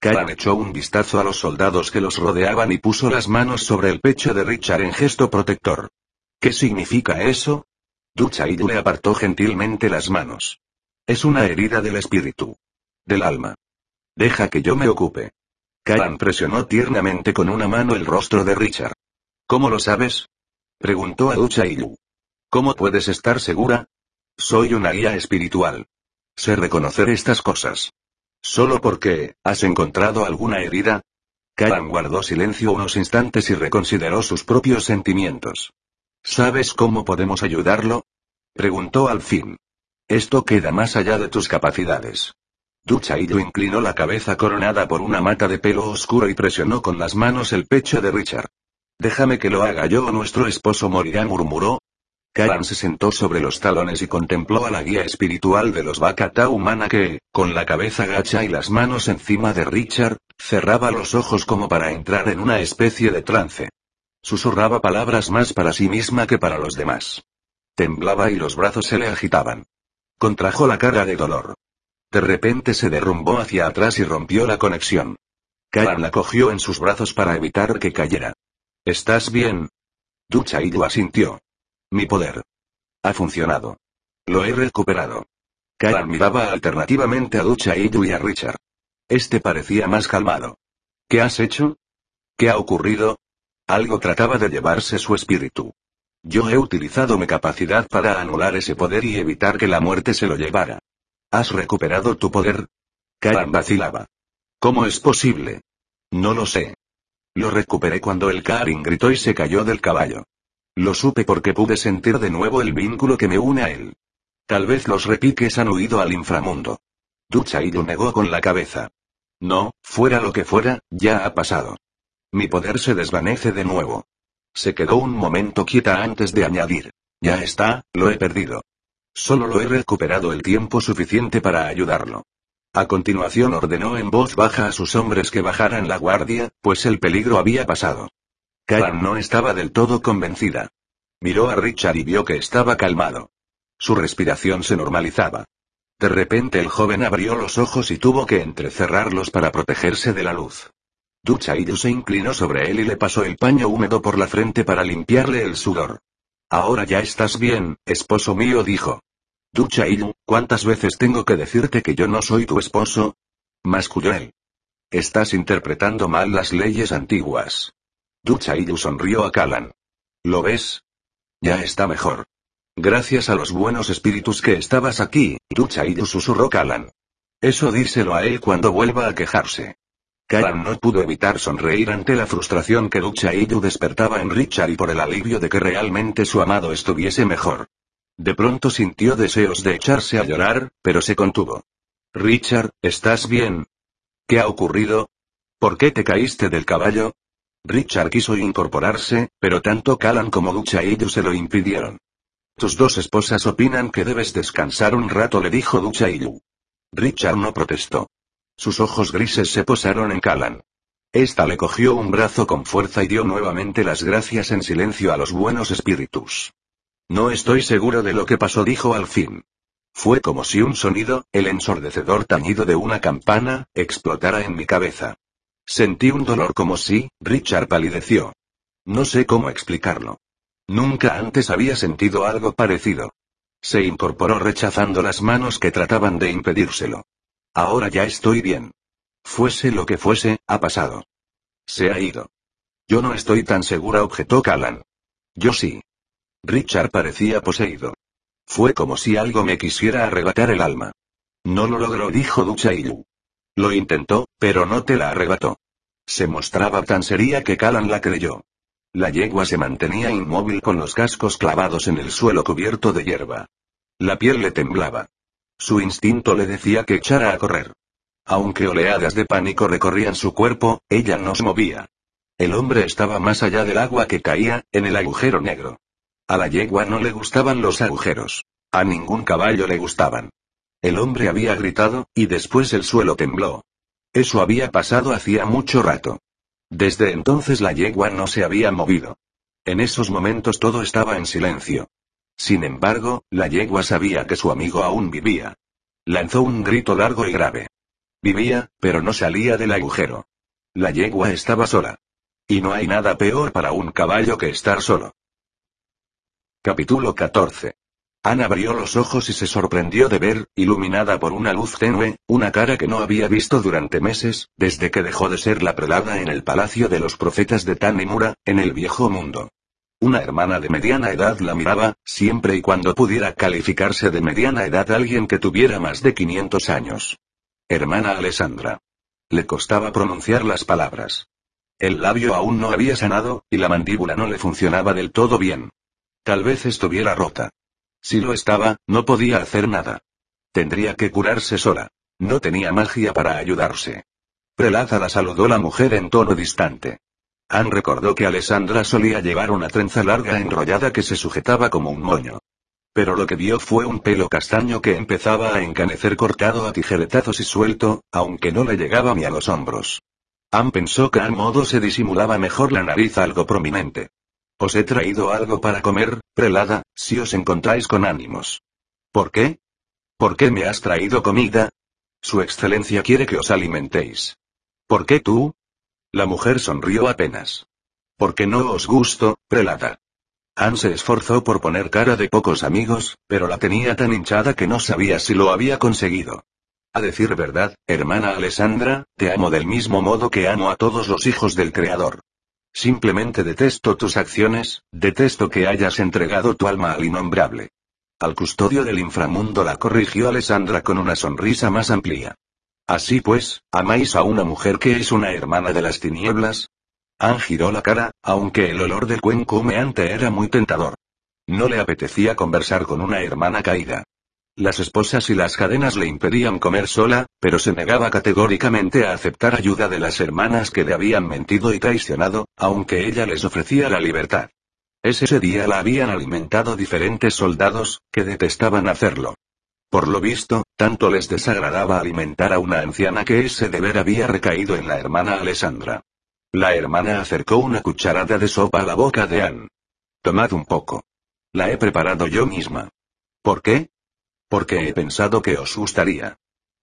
Callan echó un vistazo a los soldados que los rodeaban y puso las manos sobre el pecho de Richard en gesto protector. ¿Qué significa eso? Duchaiyu le apartó gentilmente las manos. Es una herida del espíritu. Del alma. Deja que yo me ocupe. Callan presionó tiernamente con una mano el rostro de Richard. ¿Cómo lo sabes? Preguntó a Duchaiyu. ¿Cómo puedes estar segura? Soy una guía espiritual. Sé reconocer estas cosas. ¿Solo porque, has encontrado alguna herida? Karan guardó silencio unos instantes y reconsideró sus propios sentimientos. ¿Sabes cómo podemos ayudarlo? Preguntó al fin. Esto queda más allá de tus capacidades. Duchaiyu inclinó la cabeza coronada por una mata de pelo oscuro y presionó con las manos el pecho de Richard. Déjame que lo haga yo o nuestro esposo morirá, murmuró. Karan se sentó sobre los talones y contempló a la guía espiritual de los Bakata humana que, con la cabeza gacha y las manos encima de Richard, cerraba los ojos como para entrar en una especie de trance. Susurraba palabras más para sí misma que para los demás. Temblaba y los brazos se le agitaban. Contrajo la cara de dolor. De repente se derrumbó hacia atrás y rompió la conexión. Karan la cogió en sus brazos para evitar que cayera. ¿Estás bien? Duchaidu asintió. Mi poder. Ha funcionado. Lo he recuperado. Karan miraba alternativamente a Duchaidu y a Richard. Este parecía más calmado. ¿Qué has hecho? ¿Qué ha ocurrido? Algo trataba de llevarse su espíritu. Yo he utilizado mi capacidad para anular ese poder y evitar que la muerte se lo llevara. ¿Has recuperado tu poder? Karan vacilaba. ¿Cómo es posible? No lo sé. Lo recuperé cuando el Karin gritó y se cayó del caballo. Lo supe porque pude sentir de nuevo el vínculo que me une a él. Tal vez los repiques han huido al inframundo. Ducha y negó con la cabeza. No, fuera lo que fuera, ya ha pasado. Mi poder se desvanece de nuevo. Se quedó un momento quieta antes de añadir. Ya está, lo he perdido. Solo lo he recuperado el tiempo suficiente para ayudarlo. A continuación ordenó en voz baja a sus hombres que bajaran la guardia, pues el peligro había pasado. Karen no estaba del todo convencida. Miró a Richard y vio que estaba calmado. Su respiración se normalizaba. De repente el joven abrió los ojos y tuvo que entrecerrarlos para protegerse de la luz. Duchaillo se inclinó sobre él y le pasó el paño húmedo por la frente para limpiarle el sudor. Ahora ya estás bien, esposo mío dijo. Duchaillo, ¿cuántas veces tengo que decirte que yo no soy tu esposo? Masculló él. Estás interpretando mal las leyes antiguas. Duchaillo sonrió a Kalan. ¿Lo ves? Ya está mejor. Gracias a los buenos espíritus que estabas aquí, Duchaillo susurró Kalan. Eso díselo a él cuando vuelva a quejarse. Kalan no pudo evitar sonreír ante la frustración que Duchaillo despertaba en Richard y por el alivio de que realmente su amado estuviese mejor. De pronto sintió deseos de echarse a llorar, pero se contuvo. Richard, ¿estás bien? ¿Qué ha ocurrido? ¿Por qué te caíste del caballo? Richard quiso incorporarse, pero tanto Callan como Duchaillo se lo impidieron. Tus dos esposas opinan que debes descansar un rato, le dijo Duchaillo. Richard no protestó. Sus ojos grises se posaron en Callan. Esta le cogió un brazo con fuerza y dio nuevamente las gracias en silencio a los buenos espíritus. No estoy seguro de lo que pasó, dijo al fin. Fue como si un sonido, el ensordecedor tañido de una campana, explotara en mi cabeza. Sentí un dolor como si, Richard palideció. No sé cómo explicarlo. Nunca antes había sentido algo parecido. Se incorporó rechazando las manos que trataban de impedírselo. Ahora ya estoy bien. Fuese lo que fuese, ha pasado. Se ha ido. Yo no estoy tan segura, objetó Callan. Yo sí. Richard parecía poseído. Fue como si algo me quisiera arrebatar el alma. No lo logró, dijo Duchailu. Lo intentó, pero no te la arrebató. Se mostraba tan seria que Callan la creyó. La yegua se mantenía inmóvil con los cascos clavados en el suelo cubierto de hierba. La piel le temblaba. Su instinto le decía que echara a correr. Aunque oleadas de pánico recorrían su cuerpo, ella no se movía. El hombre estaba más allá del agua que caía, en el agujero negro. A la yegua no le gustaban los agujeros. A ningún caballo le gustaban. El hombre había gritado, y después el suelo tembló. Eso había pasado hacía mucho rato. Desde entonces la yegua no se había movido. En esos momentos todo estaba en silencio. Sin embargo, la yegua sabía que su amigo aún vivía. Lanzó un grito largo y grave. Vivía, pero no salía del agujero. La yegua estaba sola. Y no hay nada peor para un caballo que estar solo. Capítulo 14. Ana abrió los ojos y se sorprendió de ver, iluminada por una luz tenue, una cara que no había visto durante meses, desde que dejó de ser la prelada en el palacio de los profetas de Tanimura, en el viejo mundo. Una hermana de mediana edad la miraba, siempre y cuando pudiera calificarse de mediana edad alguien que tuviera más de 500 años. Hermana Alessandra. Le costaba pronunciar las palabras. El labio aún no había sanado, y la mandíbula no le funcionaba del todo bien. Tal vez estuviera rota. Si lo estaba, no podía hacer nada. Tendría que curarse sola. No tenía magia para ayudarse. Prelada la saludó la mujer en tono distante. Anne recordó que Alessandra solía llevar una trenza larga enrollada que se sujetaba como un moño. Pero lo que vio fue un pelo castaño que empezaba a encanecer cortado a tijeretazos y suelto, aunque no le llegaba ni a los hombros. Anne pensó que al modo se disimulaba mejor la nariz algo prominente. Os he traído algo para comer, prelada, si os encontráis con ánimos. ¿Por qué? ¿Por qué me has traído comida? Su excelencia quiere que os alimentéis. ¿Por qué tú? La mujer sonrió apenas. Porque no os gusto, prelada. Anne se esforzó por poner cara de pocos amigos, pero la tenía tan hinchada que no sabía si lo había conseguido. A decir verdad, hermana Alessandra, te amo del mismo modo que amo a todos los hijos del Creador. Simplemente detesto tus acciones, detesto que hayas entregado tu alma al innombrable. Al custodio del inframundo la corrigió Alessandra con una sonrisa más amplia. Así pues, ¿amáis a una mujer que es una hermana de las tinieblas? Ann giró la cara, aunque el olor del cuenco humeante era muy tentador. No le apetecía conversar con una hermana caída. Las esposas y las cadenas le impedían comer sola, pero se negaba categóricamente a aceptar ayuda de las hermanas que le habían mentido y traicionado, aunque ella les ofrecía la libertad. Ese día la habían alimentado diferentes soldados, que detestaban hacerlo. Por lo visto, tanto les desagradaba alimentar a una anciana que ese deber había recaído en la hermana Alessandra. La hermana acercó una cucharada de sopa a la boca de Anne. Tomad un poco. La he preparado yo misma. ¿Por qué? Porque he pensado que os gustaría.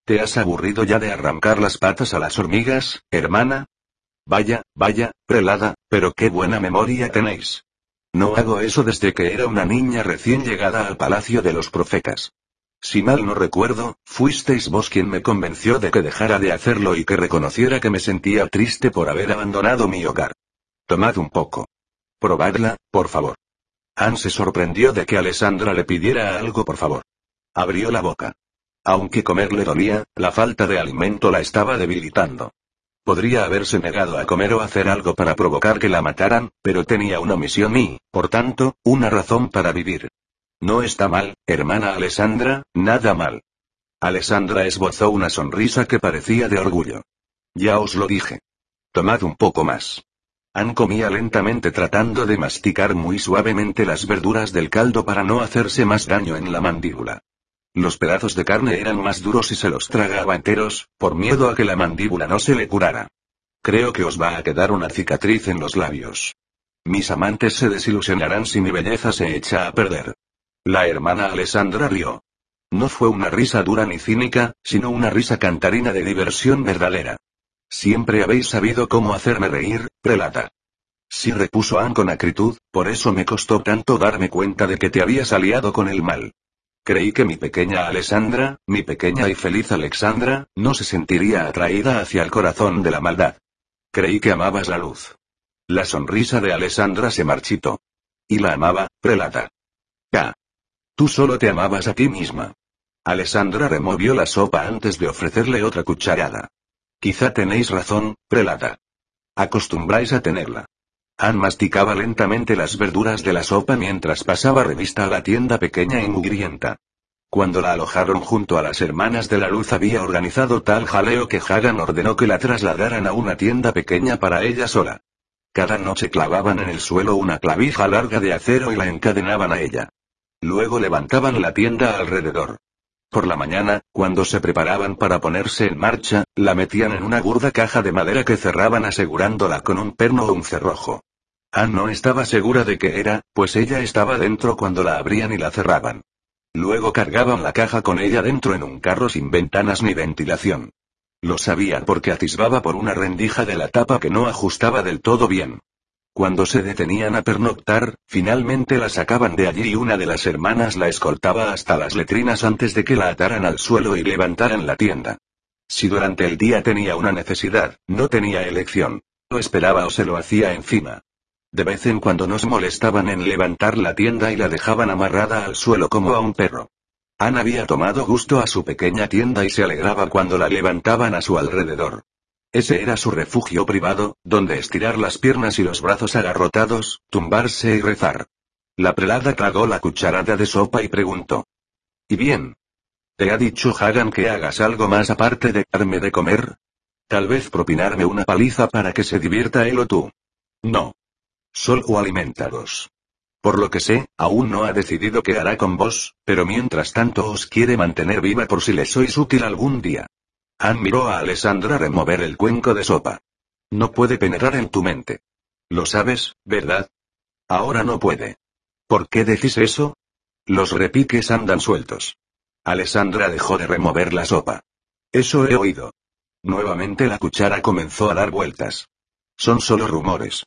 ¿Te has aburrido ya de arrancar las patas a las hormigas, hermana? Vaya, vaya, prelada, pero qué buena memoria tenéis. No hago eso desde que era una niña recién llegada al palacio de los profetas. Si mal no recuerdo, fuisteis vos quien me convenció de que dejara de hacerlo y que reconociera que me sentía triste por haber abandonado mi hogar. Tomad un poco. Probadla, por favor. Anne se sorprendió de que Alessandra le pidiera algo por favor. Abrió la boca. Aunque comer le dolía, la falta de alimento la estaba debilitando. Podría haberse negado a comer o hacer algo para provocar que la mataran, pero tenía una misión y, por tanto, una razón para vivir. No está mal, hermana Alessandra, nada mal. Alessandra esbozó una sonrisa que parecía de orgullo. Ya os lo dije. Tomad un poco más. Ann comía lentamente tratando de masticar muy suavemente las verduras del caldo para no hacerse más daño en la mandíbula. Los pedazos de carne eran más duros y se los tragaba enteros, por miedo a que la mandíbula no se le curara. Creo que os va a quedar una cicatriz en los labios. Mis amantes se desilusionarán si mi belleza se echa a perder. La hermana Alessandra rió. No fue una risa dura ni cínica, sino una risa cantarina de diversión verdadera. Siempre habéis sabido cómo hacerme reír, prelata. Sí repuso Anne con acritud, por eso me costó tanto darme cuenta de que te habías aliado con el mal. Creí que mi pequeña Alessandra, mi pequeña y feliz Alexandra, no se sentiría atraída hacia el corazón de la maldad. Creí que amabas la luz. La sonrisa de Alessandra se marchitó. Y la amaba, prelata. Ya. Tú solo te amabas a ti misma. Alessandra removió la sopa antes de ofrecerle otra cucharada. Quizá tenéis razón, prelata. Acostumbráis a tenerla. Ann masticaba lentamente las verduras de la sopa mientras pasaba revista a la tienda pequeña y mugrienta. Cuando la alojaron junto a las hermanas de la luz había organizado tal jaleo que Hagan ordenó que la trasladaran a una tienda pequeña para ella sola. Cada noche clavaban en el suelo una clavija larga de acero y la encadenaban a ella. Luego levantaban la tienda alrededor. Por la mañana, cuando se preparaban para ponerse en marcha, la metían en una burda caja de madera que cerraban asegurándola con un perno o un cerrojo. Ann no estaba segura de qué era, pues ella estaba dentro cuando la abrían y la cerraban. Luego cargaban la caja con ella dentro en un carro sin ventanas ni ventilación. Lo sabía porque atisbaba por una rendija de la tapa que no ajustaba del todo bien. Cuando se detenían a pernoctar, finalmente la sacaban de allí y una de las hermanas la escoltaba hasta las letrinas antes de que la ataran al suelo y levantaran la tienda. Si durante el día tenía una necesidad, no tenía elección. Lo esperaba o se lo hacía encima. De vez en cuando nos molestaban en levantar la tienda y la dejaban amarrada al suelo como a un perro. Ann había tomado gusto a su pequeña tienda y se alegraba cuando la levantaban a su alrededor. Ese era su refugio privado, donde estirar las piernas y los brazos agarrotados, tumbarse y rezar. La prelada tragó la cucharada de sopa y preguntó. ¿Y bien? ¿Te ha dicho Hagan que hagas algo más aparte de darme de comer? Tal vez propinarme una paliza para que se divierta él o tú. No. Solo alimentados. Por lo que sé, aún no ha decidido qué hará con vos, pero mientras tanto os quiere mantener viva por si le sois útil algún día. Ann miró a Alessandra remover el cuenco de sopa. No puede penetrar en tu mente. Lo sabes, ¿verdad? Ahora no puede. ¿Por qué decís eso? Los repiques andan sueltos. Alessandra dejó de remover la sopa. Eso he oído. Nuevamente la cuchara comenzó a dar vueltas. Son solo rumores.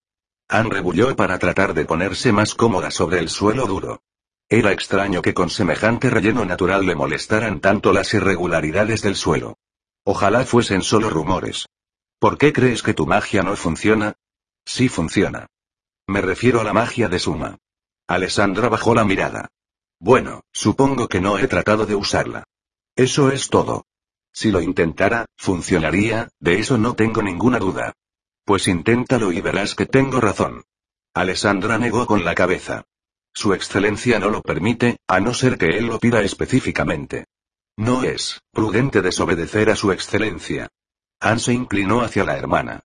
Ann rebulló para tratar de ponerse más cómoda sobre el suelo duro. Era extraño que con semejante relleno natural le molestaran tanto las irregularidades del suelo. Ojalá fuesen solo rumores. ¿Por qué crees que tu magia no funciona? Sí funciona. Me refiero a la magia de Suma. Alessandra bajó la mirada. Bueno, supongo que no he tratado de usarla. Eso es todo. Si lo intentara, funcionaría, de eso no tengo ninguna duda. Pues inténtalo y verás que tengo razón. Alessandra negó con la cabeza. Su excelencia no lo permite, a no ser que él lo pida específicamente. No es prudente desobedecer a su excelencia. Anne se inclinó hacia la hermana.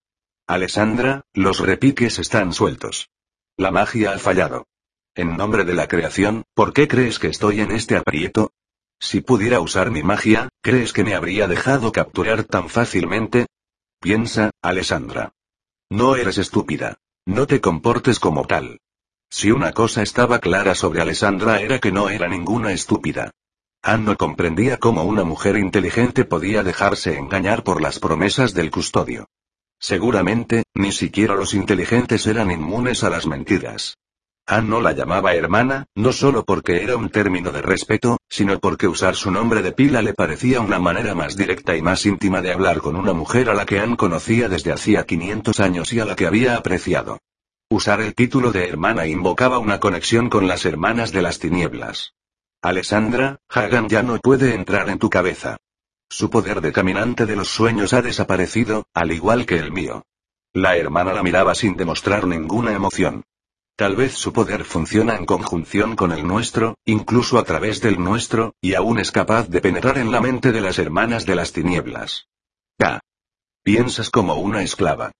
Alessandra, los repiques están sueltos. La magia ha fallado. En nombre de la creación, ¿por qué crees que estoy en este aprieto? Si pudiera usar mi magia, ¿crees que me habría dejado capturar tan fácilmente? Piensa, Alessandra. No eres estúpida. No te comportes como tal. Si una cosa estaba clara sobre Alessandra era que no era ninguna estúpida. Anne no comprendía cómo una mujer inteligente podía dejarse engañar por las promesas del custodio. Seguramente, ni siquiera los inteligentes eran inmunes a las mentiras. Anne no la llamaba hermana, no solo porque era un término de respeto, sino porque usar su nombre de pila le parecía una manera más directa y más íntima de hablar con una mujer a la que Anne conocía desde hacía 500 años y a la que había apreciado. Usar el título de hermana invocaba una conexión con las hermanas de las tinieblas. Alessandra, Hagan ya no puede entrar en tu cabeza. Su poder de caminante de los sueños ha desaparecido, al igual que el mío. La hermana la miraba sin demostrar ninguna emoción. Tal vez su poder funciona en conjunción con el nuestro, incluso a través del nuestro, y aún es capaz de penetrar en la mente de las hermanas de las tinieblas. K. Piensas como una esclava.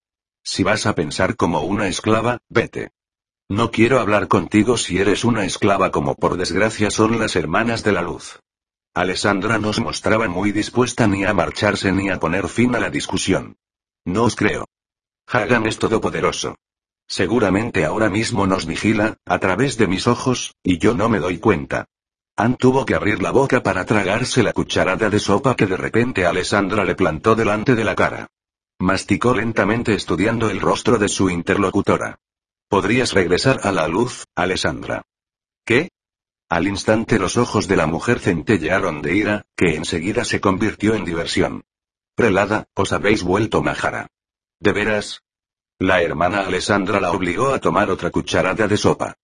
Si vas a pensar como una esclava, vete. No quiero hablar contigo si eres una esclava como por desgracia son las hermanas de la luz. Alessandra no se mostraba muy dispuesta ni a marcharse ni a poner fin a la discusión. No os creo. Hagan es todopoderoso. Seguramente ahora mismo nos vigila, a través de mis ojos, y yo no me doy cuenta. Ann tuvo que abrir la boca para tragarse la cucharada de sopa que de repente Alessandra le plantó delante de la cara. Masticó lentamente estudiando el rostro de su interlocutora. Podrías regresar a la luz, Alessandra. ¿Qué? Al instante los ojos de la mujer centellearon de ira, que enseguida se convirtió en diversión. Prelada, os habéis vuelto majara. ¿De veras? La hermana Alessandra la obligó a tomar otra cucharada de sopa.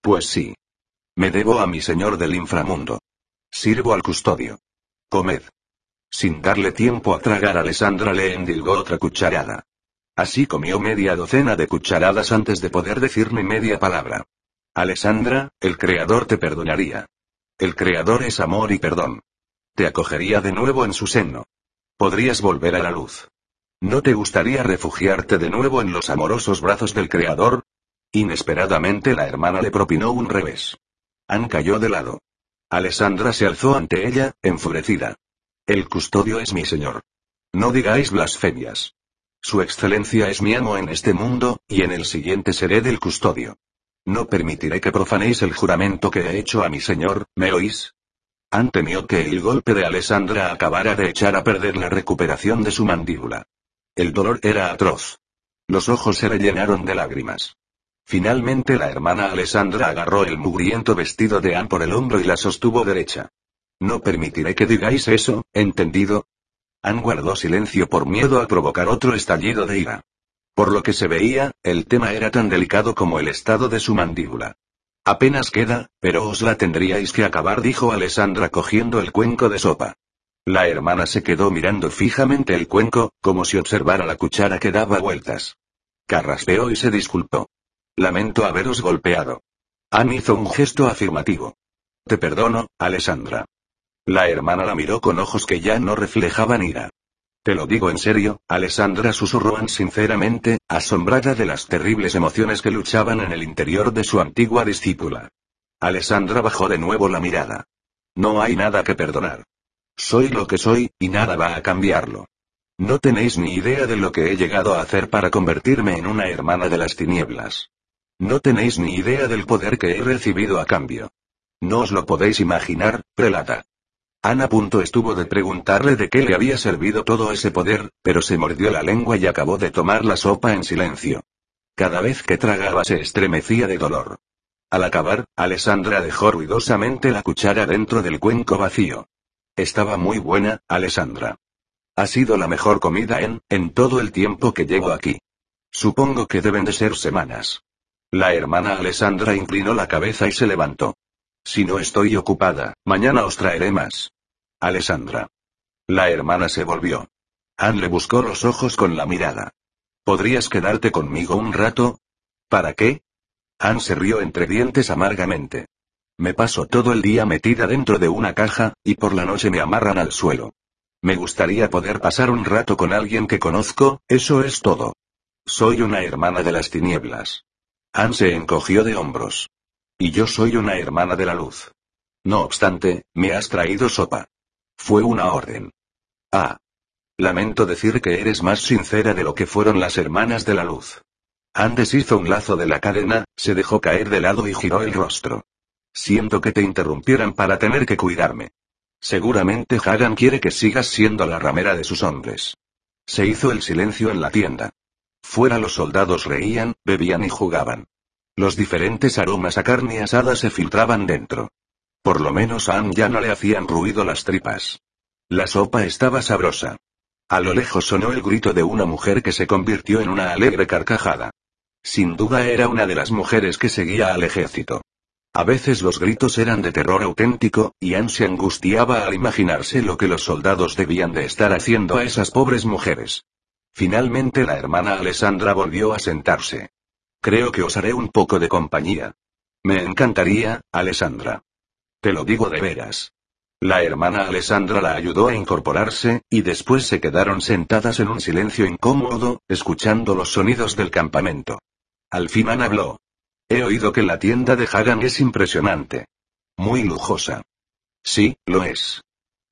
Pues sí. Me debo a mi señor del inframundo. Sirvo al custodio. Comed. Sin darle tiempo a tragar, Alessandra le endilgó otra cucharada. Así comió media docena de cucharadas antes de poder decirme media palabra. Alessandra, el Creador te perdonaría. El Creador es amor y perdón. Te acogería de nuevo en su seno. Podrías volver a la luz. ¿No te gustaría refugiarte de nuevo en los amorosos brazos del Creador? Inesperadamente la hermana le propinó un revés. Ann cayó de lado. Alessandra se alzó ante ella, enfurecida. El custodio es mi señor. No digáis blasfemias. Su excelencia es mi amo en este mundo, y en el siguiente seré del custodio. No permitiré que profanéis el juramento que he hecho a mi señor, ¿me oís? Ann temió que el golpe de Alessandra acabara de echar a perder la recuperación de su mandíbula. El dolor era atroz. Los ojos se rellenaron de lágrimas. Finalmente la hermana Alessandra agarró el mugriento vestido de Anne por el hombro y la sostuvo derecha. No permitiré que digáis eso, ¿entendido? Anne guardó silencio por miedo a provocar otro estallido de ira. Por lo que se veía, el tema era tan delicado como el estado de su mandíbula. Apenas queda, pero os la tendríais que acabar, dijo Alessandra cogiendo el cuenco de sopa. La hermana se quedó mirando fijamente el cuenco, como si observara la cuchara que daba vueltas. Carraspeó y se disculpó. Lamento haberos golpeado. Anne hizo un gesto afirmativo. Te perdono, Alessandra. La hermana la miró con ojos que ya no reflejaban ira. Te lo digo en serio, Alessandra susurró Anne sinceramente, asombrada de las terribles emociones que luchaban en el interior de su antigua discípula. Alessandra bajó de nuevo la mirada. No hay nada que perdonar. Soy lo que soy, y nada va a cambiarlo. No tenéis ni idea de lo que he llegado a hacer para convertirme en una hermana de las tinieblas. No tenéis ni idea del poder que he recibido a cambio. No os lo podéis imaginar, prelata. Ana punto estuvo de preguntarle de qué le había servido todo ese poder, pero se mordió la lengua y acabó de tomar la sopa en silencio. Cada vez que tragaba se estremecía de dolor. Al acabar, Alessandra dejó ruidosamente la cuchara dentro del cuenco vacío. Estaba muy buena, Alessandra. Ha sido la mejor comida en, en todo el tiempo que llevo aquí. Supongo que deben de ser semanas. La hermana Alessandra inclinó la cabeza y se levantó. Si no estoy ocupada, mañana os traeré más. Alessandra. La hermana se volvió. Anne le buscó los ojos con la mirada. ¿Podrías quedarte conmigo un rato? ¿Para qué? Anne se rió entre dientes amargamente. Me paso todo el día metida dentro de una caja, y por la noche me amarran al suelo. Me gustaría poder pasar un rato con alguien que conozco, eso es todo. Soy una hermana de las tinieblas. Anne se encogió de hombros. Y yo soy una hermana de la luz. No obstante, me has traído sopa. Fue una orden. Ah. Lamento decir que eres más sincera de lo que fueron las hermanas de la luz. Andes hizo un lazo de la cadena, se dejó caer de lado y giró el rostro. Siento que te interrumpieran para tener que cuidarme. Seguramente Hagan quiere que sigas siendo la ramera de sus hombres. Se hizo el silencio en la tienda. Fuera los soldados reían, bebían y jugaban. Los diferentes aromas a carne asada se filtraban dentro. Por lo menos a Anne ya no le hacían ruido las tripas. La sopa estaba sabrosa. A lo lejos sonó el grito de una mujer que se convirtió en una alegre carcajada. Sin duda era una de las mujeres que seguía al ejército. A veces los gritos eran de terror auténtico, y Anne se angustiaba al imaginarse lo que los soldados debían de estar haciendo a esas pobres mujeres. Finalmente la hermana Alessandra volvió a sentarse. Creo que os haré un poco de compañía. Me encantaría, Alessandra. Te lo digo de veras. La hermana Alessandra la ayudó a incorporarse, y después se quedaron sentadas en un silencio incómodo, escuchando los sonidos del campamento. Al fin Anne habló. He oído que la tienda de Hagan es impresionante. Muy lujosa. Sí, lo es.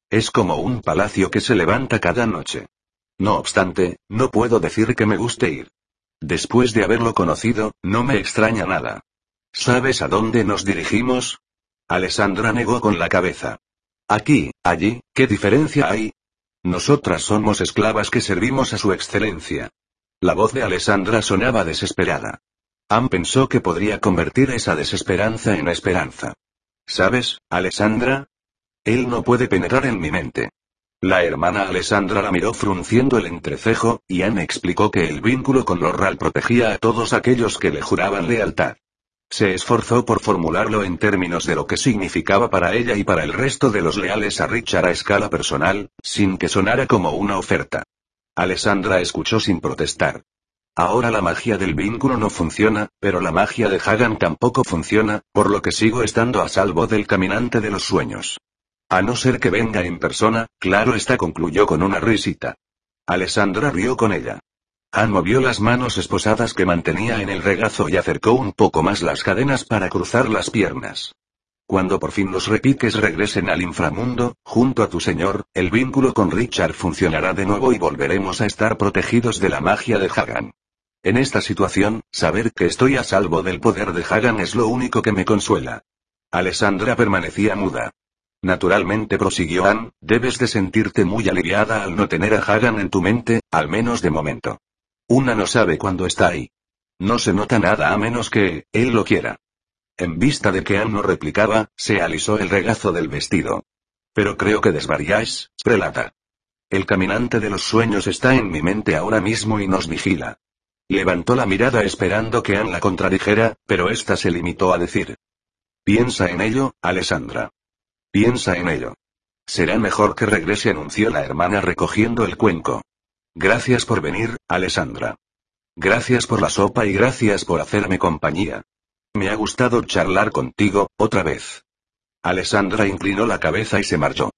Es como un palacio que se levanta cada noche. No obstante, no puedo decir que me guste ir. Después de haberlo conocido, no me extraña nada. ¿Sabes a dónde nos dirigimos? Alessandra negó con la cabeza. Aquí, allí, ¿qué diferencia hay? Nosotras somos esclavas que servimos a su excelencia. La voz de Alessandra sonaba desesperada. Anne pensó que podría convertir esa desesperanza en esperanza. ¿Sabes, Alessandra? Él no puede penetrar en mi mente. La hermana Alessandra la miró frunciendo el entrecejo, y Anne explicó que el vínculo con Lorral protegía a todos aquellos que le juraban lealtad. Se esforzó por formularlo en términos de lo que significaba para ella y para el resto de los leales a Richard a escala personal, sin que sonara como una oferta. Alessandra escuchó sin protestar. Ahora la magia del vínculo no funciona, pero la magia de Hagan tampoco funciona, por lo que sigo estando a salvo del caminante de los sueños. A no ser que venga en persona, claro está concluyó con una risita. Alessandra rió con ella. Anne movió las manos esposadas que mantenía en el regazo y acercó un poco más las cadenas para cruzar las piernas. Cuando por fin los repiques regresen al inframundo, junto a tu señor, el vínculo con Richard funcionará de nuevo y volveremos a estar protegidos de la magia de Hagan. En esta situación, saber que estoy a salvo del poder de Hagan es lo único que me consuela. Alessandra permanecía muda. Naturalmente prosiguió Anne, debes de sentirte muy aliviada al no tener a Hagan en tu mente, al menos de momento. Una no sabe cuándo está ahí. No se nota nada a menos que, él lo quiera. En vista de que Anne no replicaba, se alisó el regazo del vestido. Pero creo que desvariáis, prelata. El caminante de los sueños está en mi mente ahora mismo y nos vigila. Levantó la mirada esperando que Anne la contradijera, pero ésta se limitó a decir. Piensa en ello, Alessandra. Piensa en ello. Será mejor que regrese, anunció la hermana recogiendo el cuenco. Gracias por venir, Alessandra. Gracias por la sopa y gracias por hacerme compañía. Me ha gustado charlar contigo, otra vez. Alessandra inclinó la cabeza y se marchó.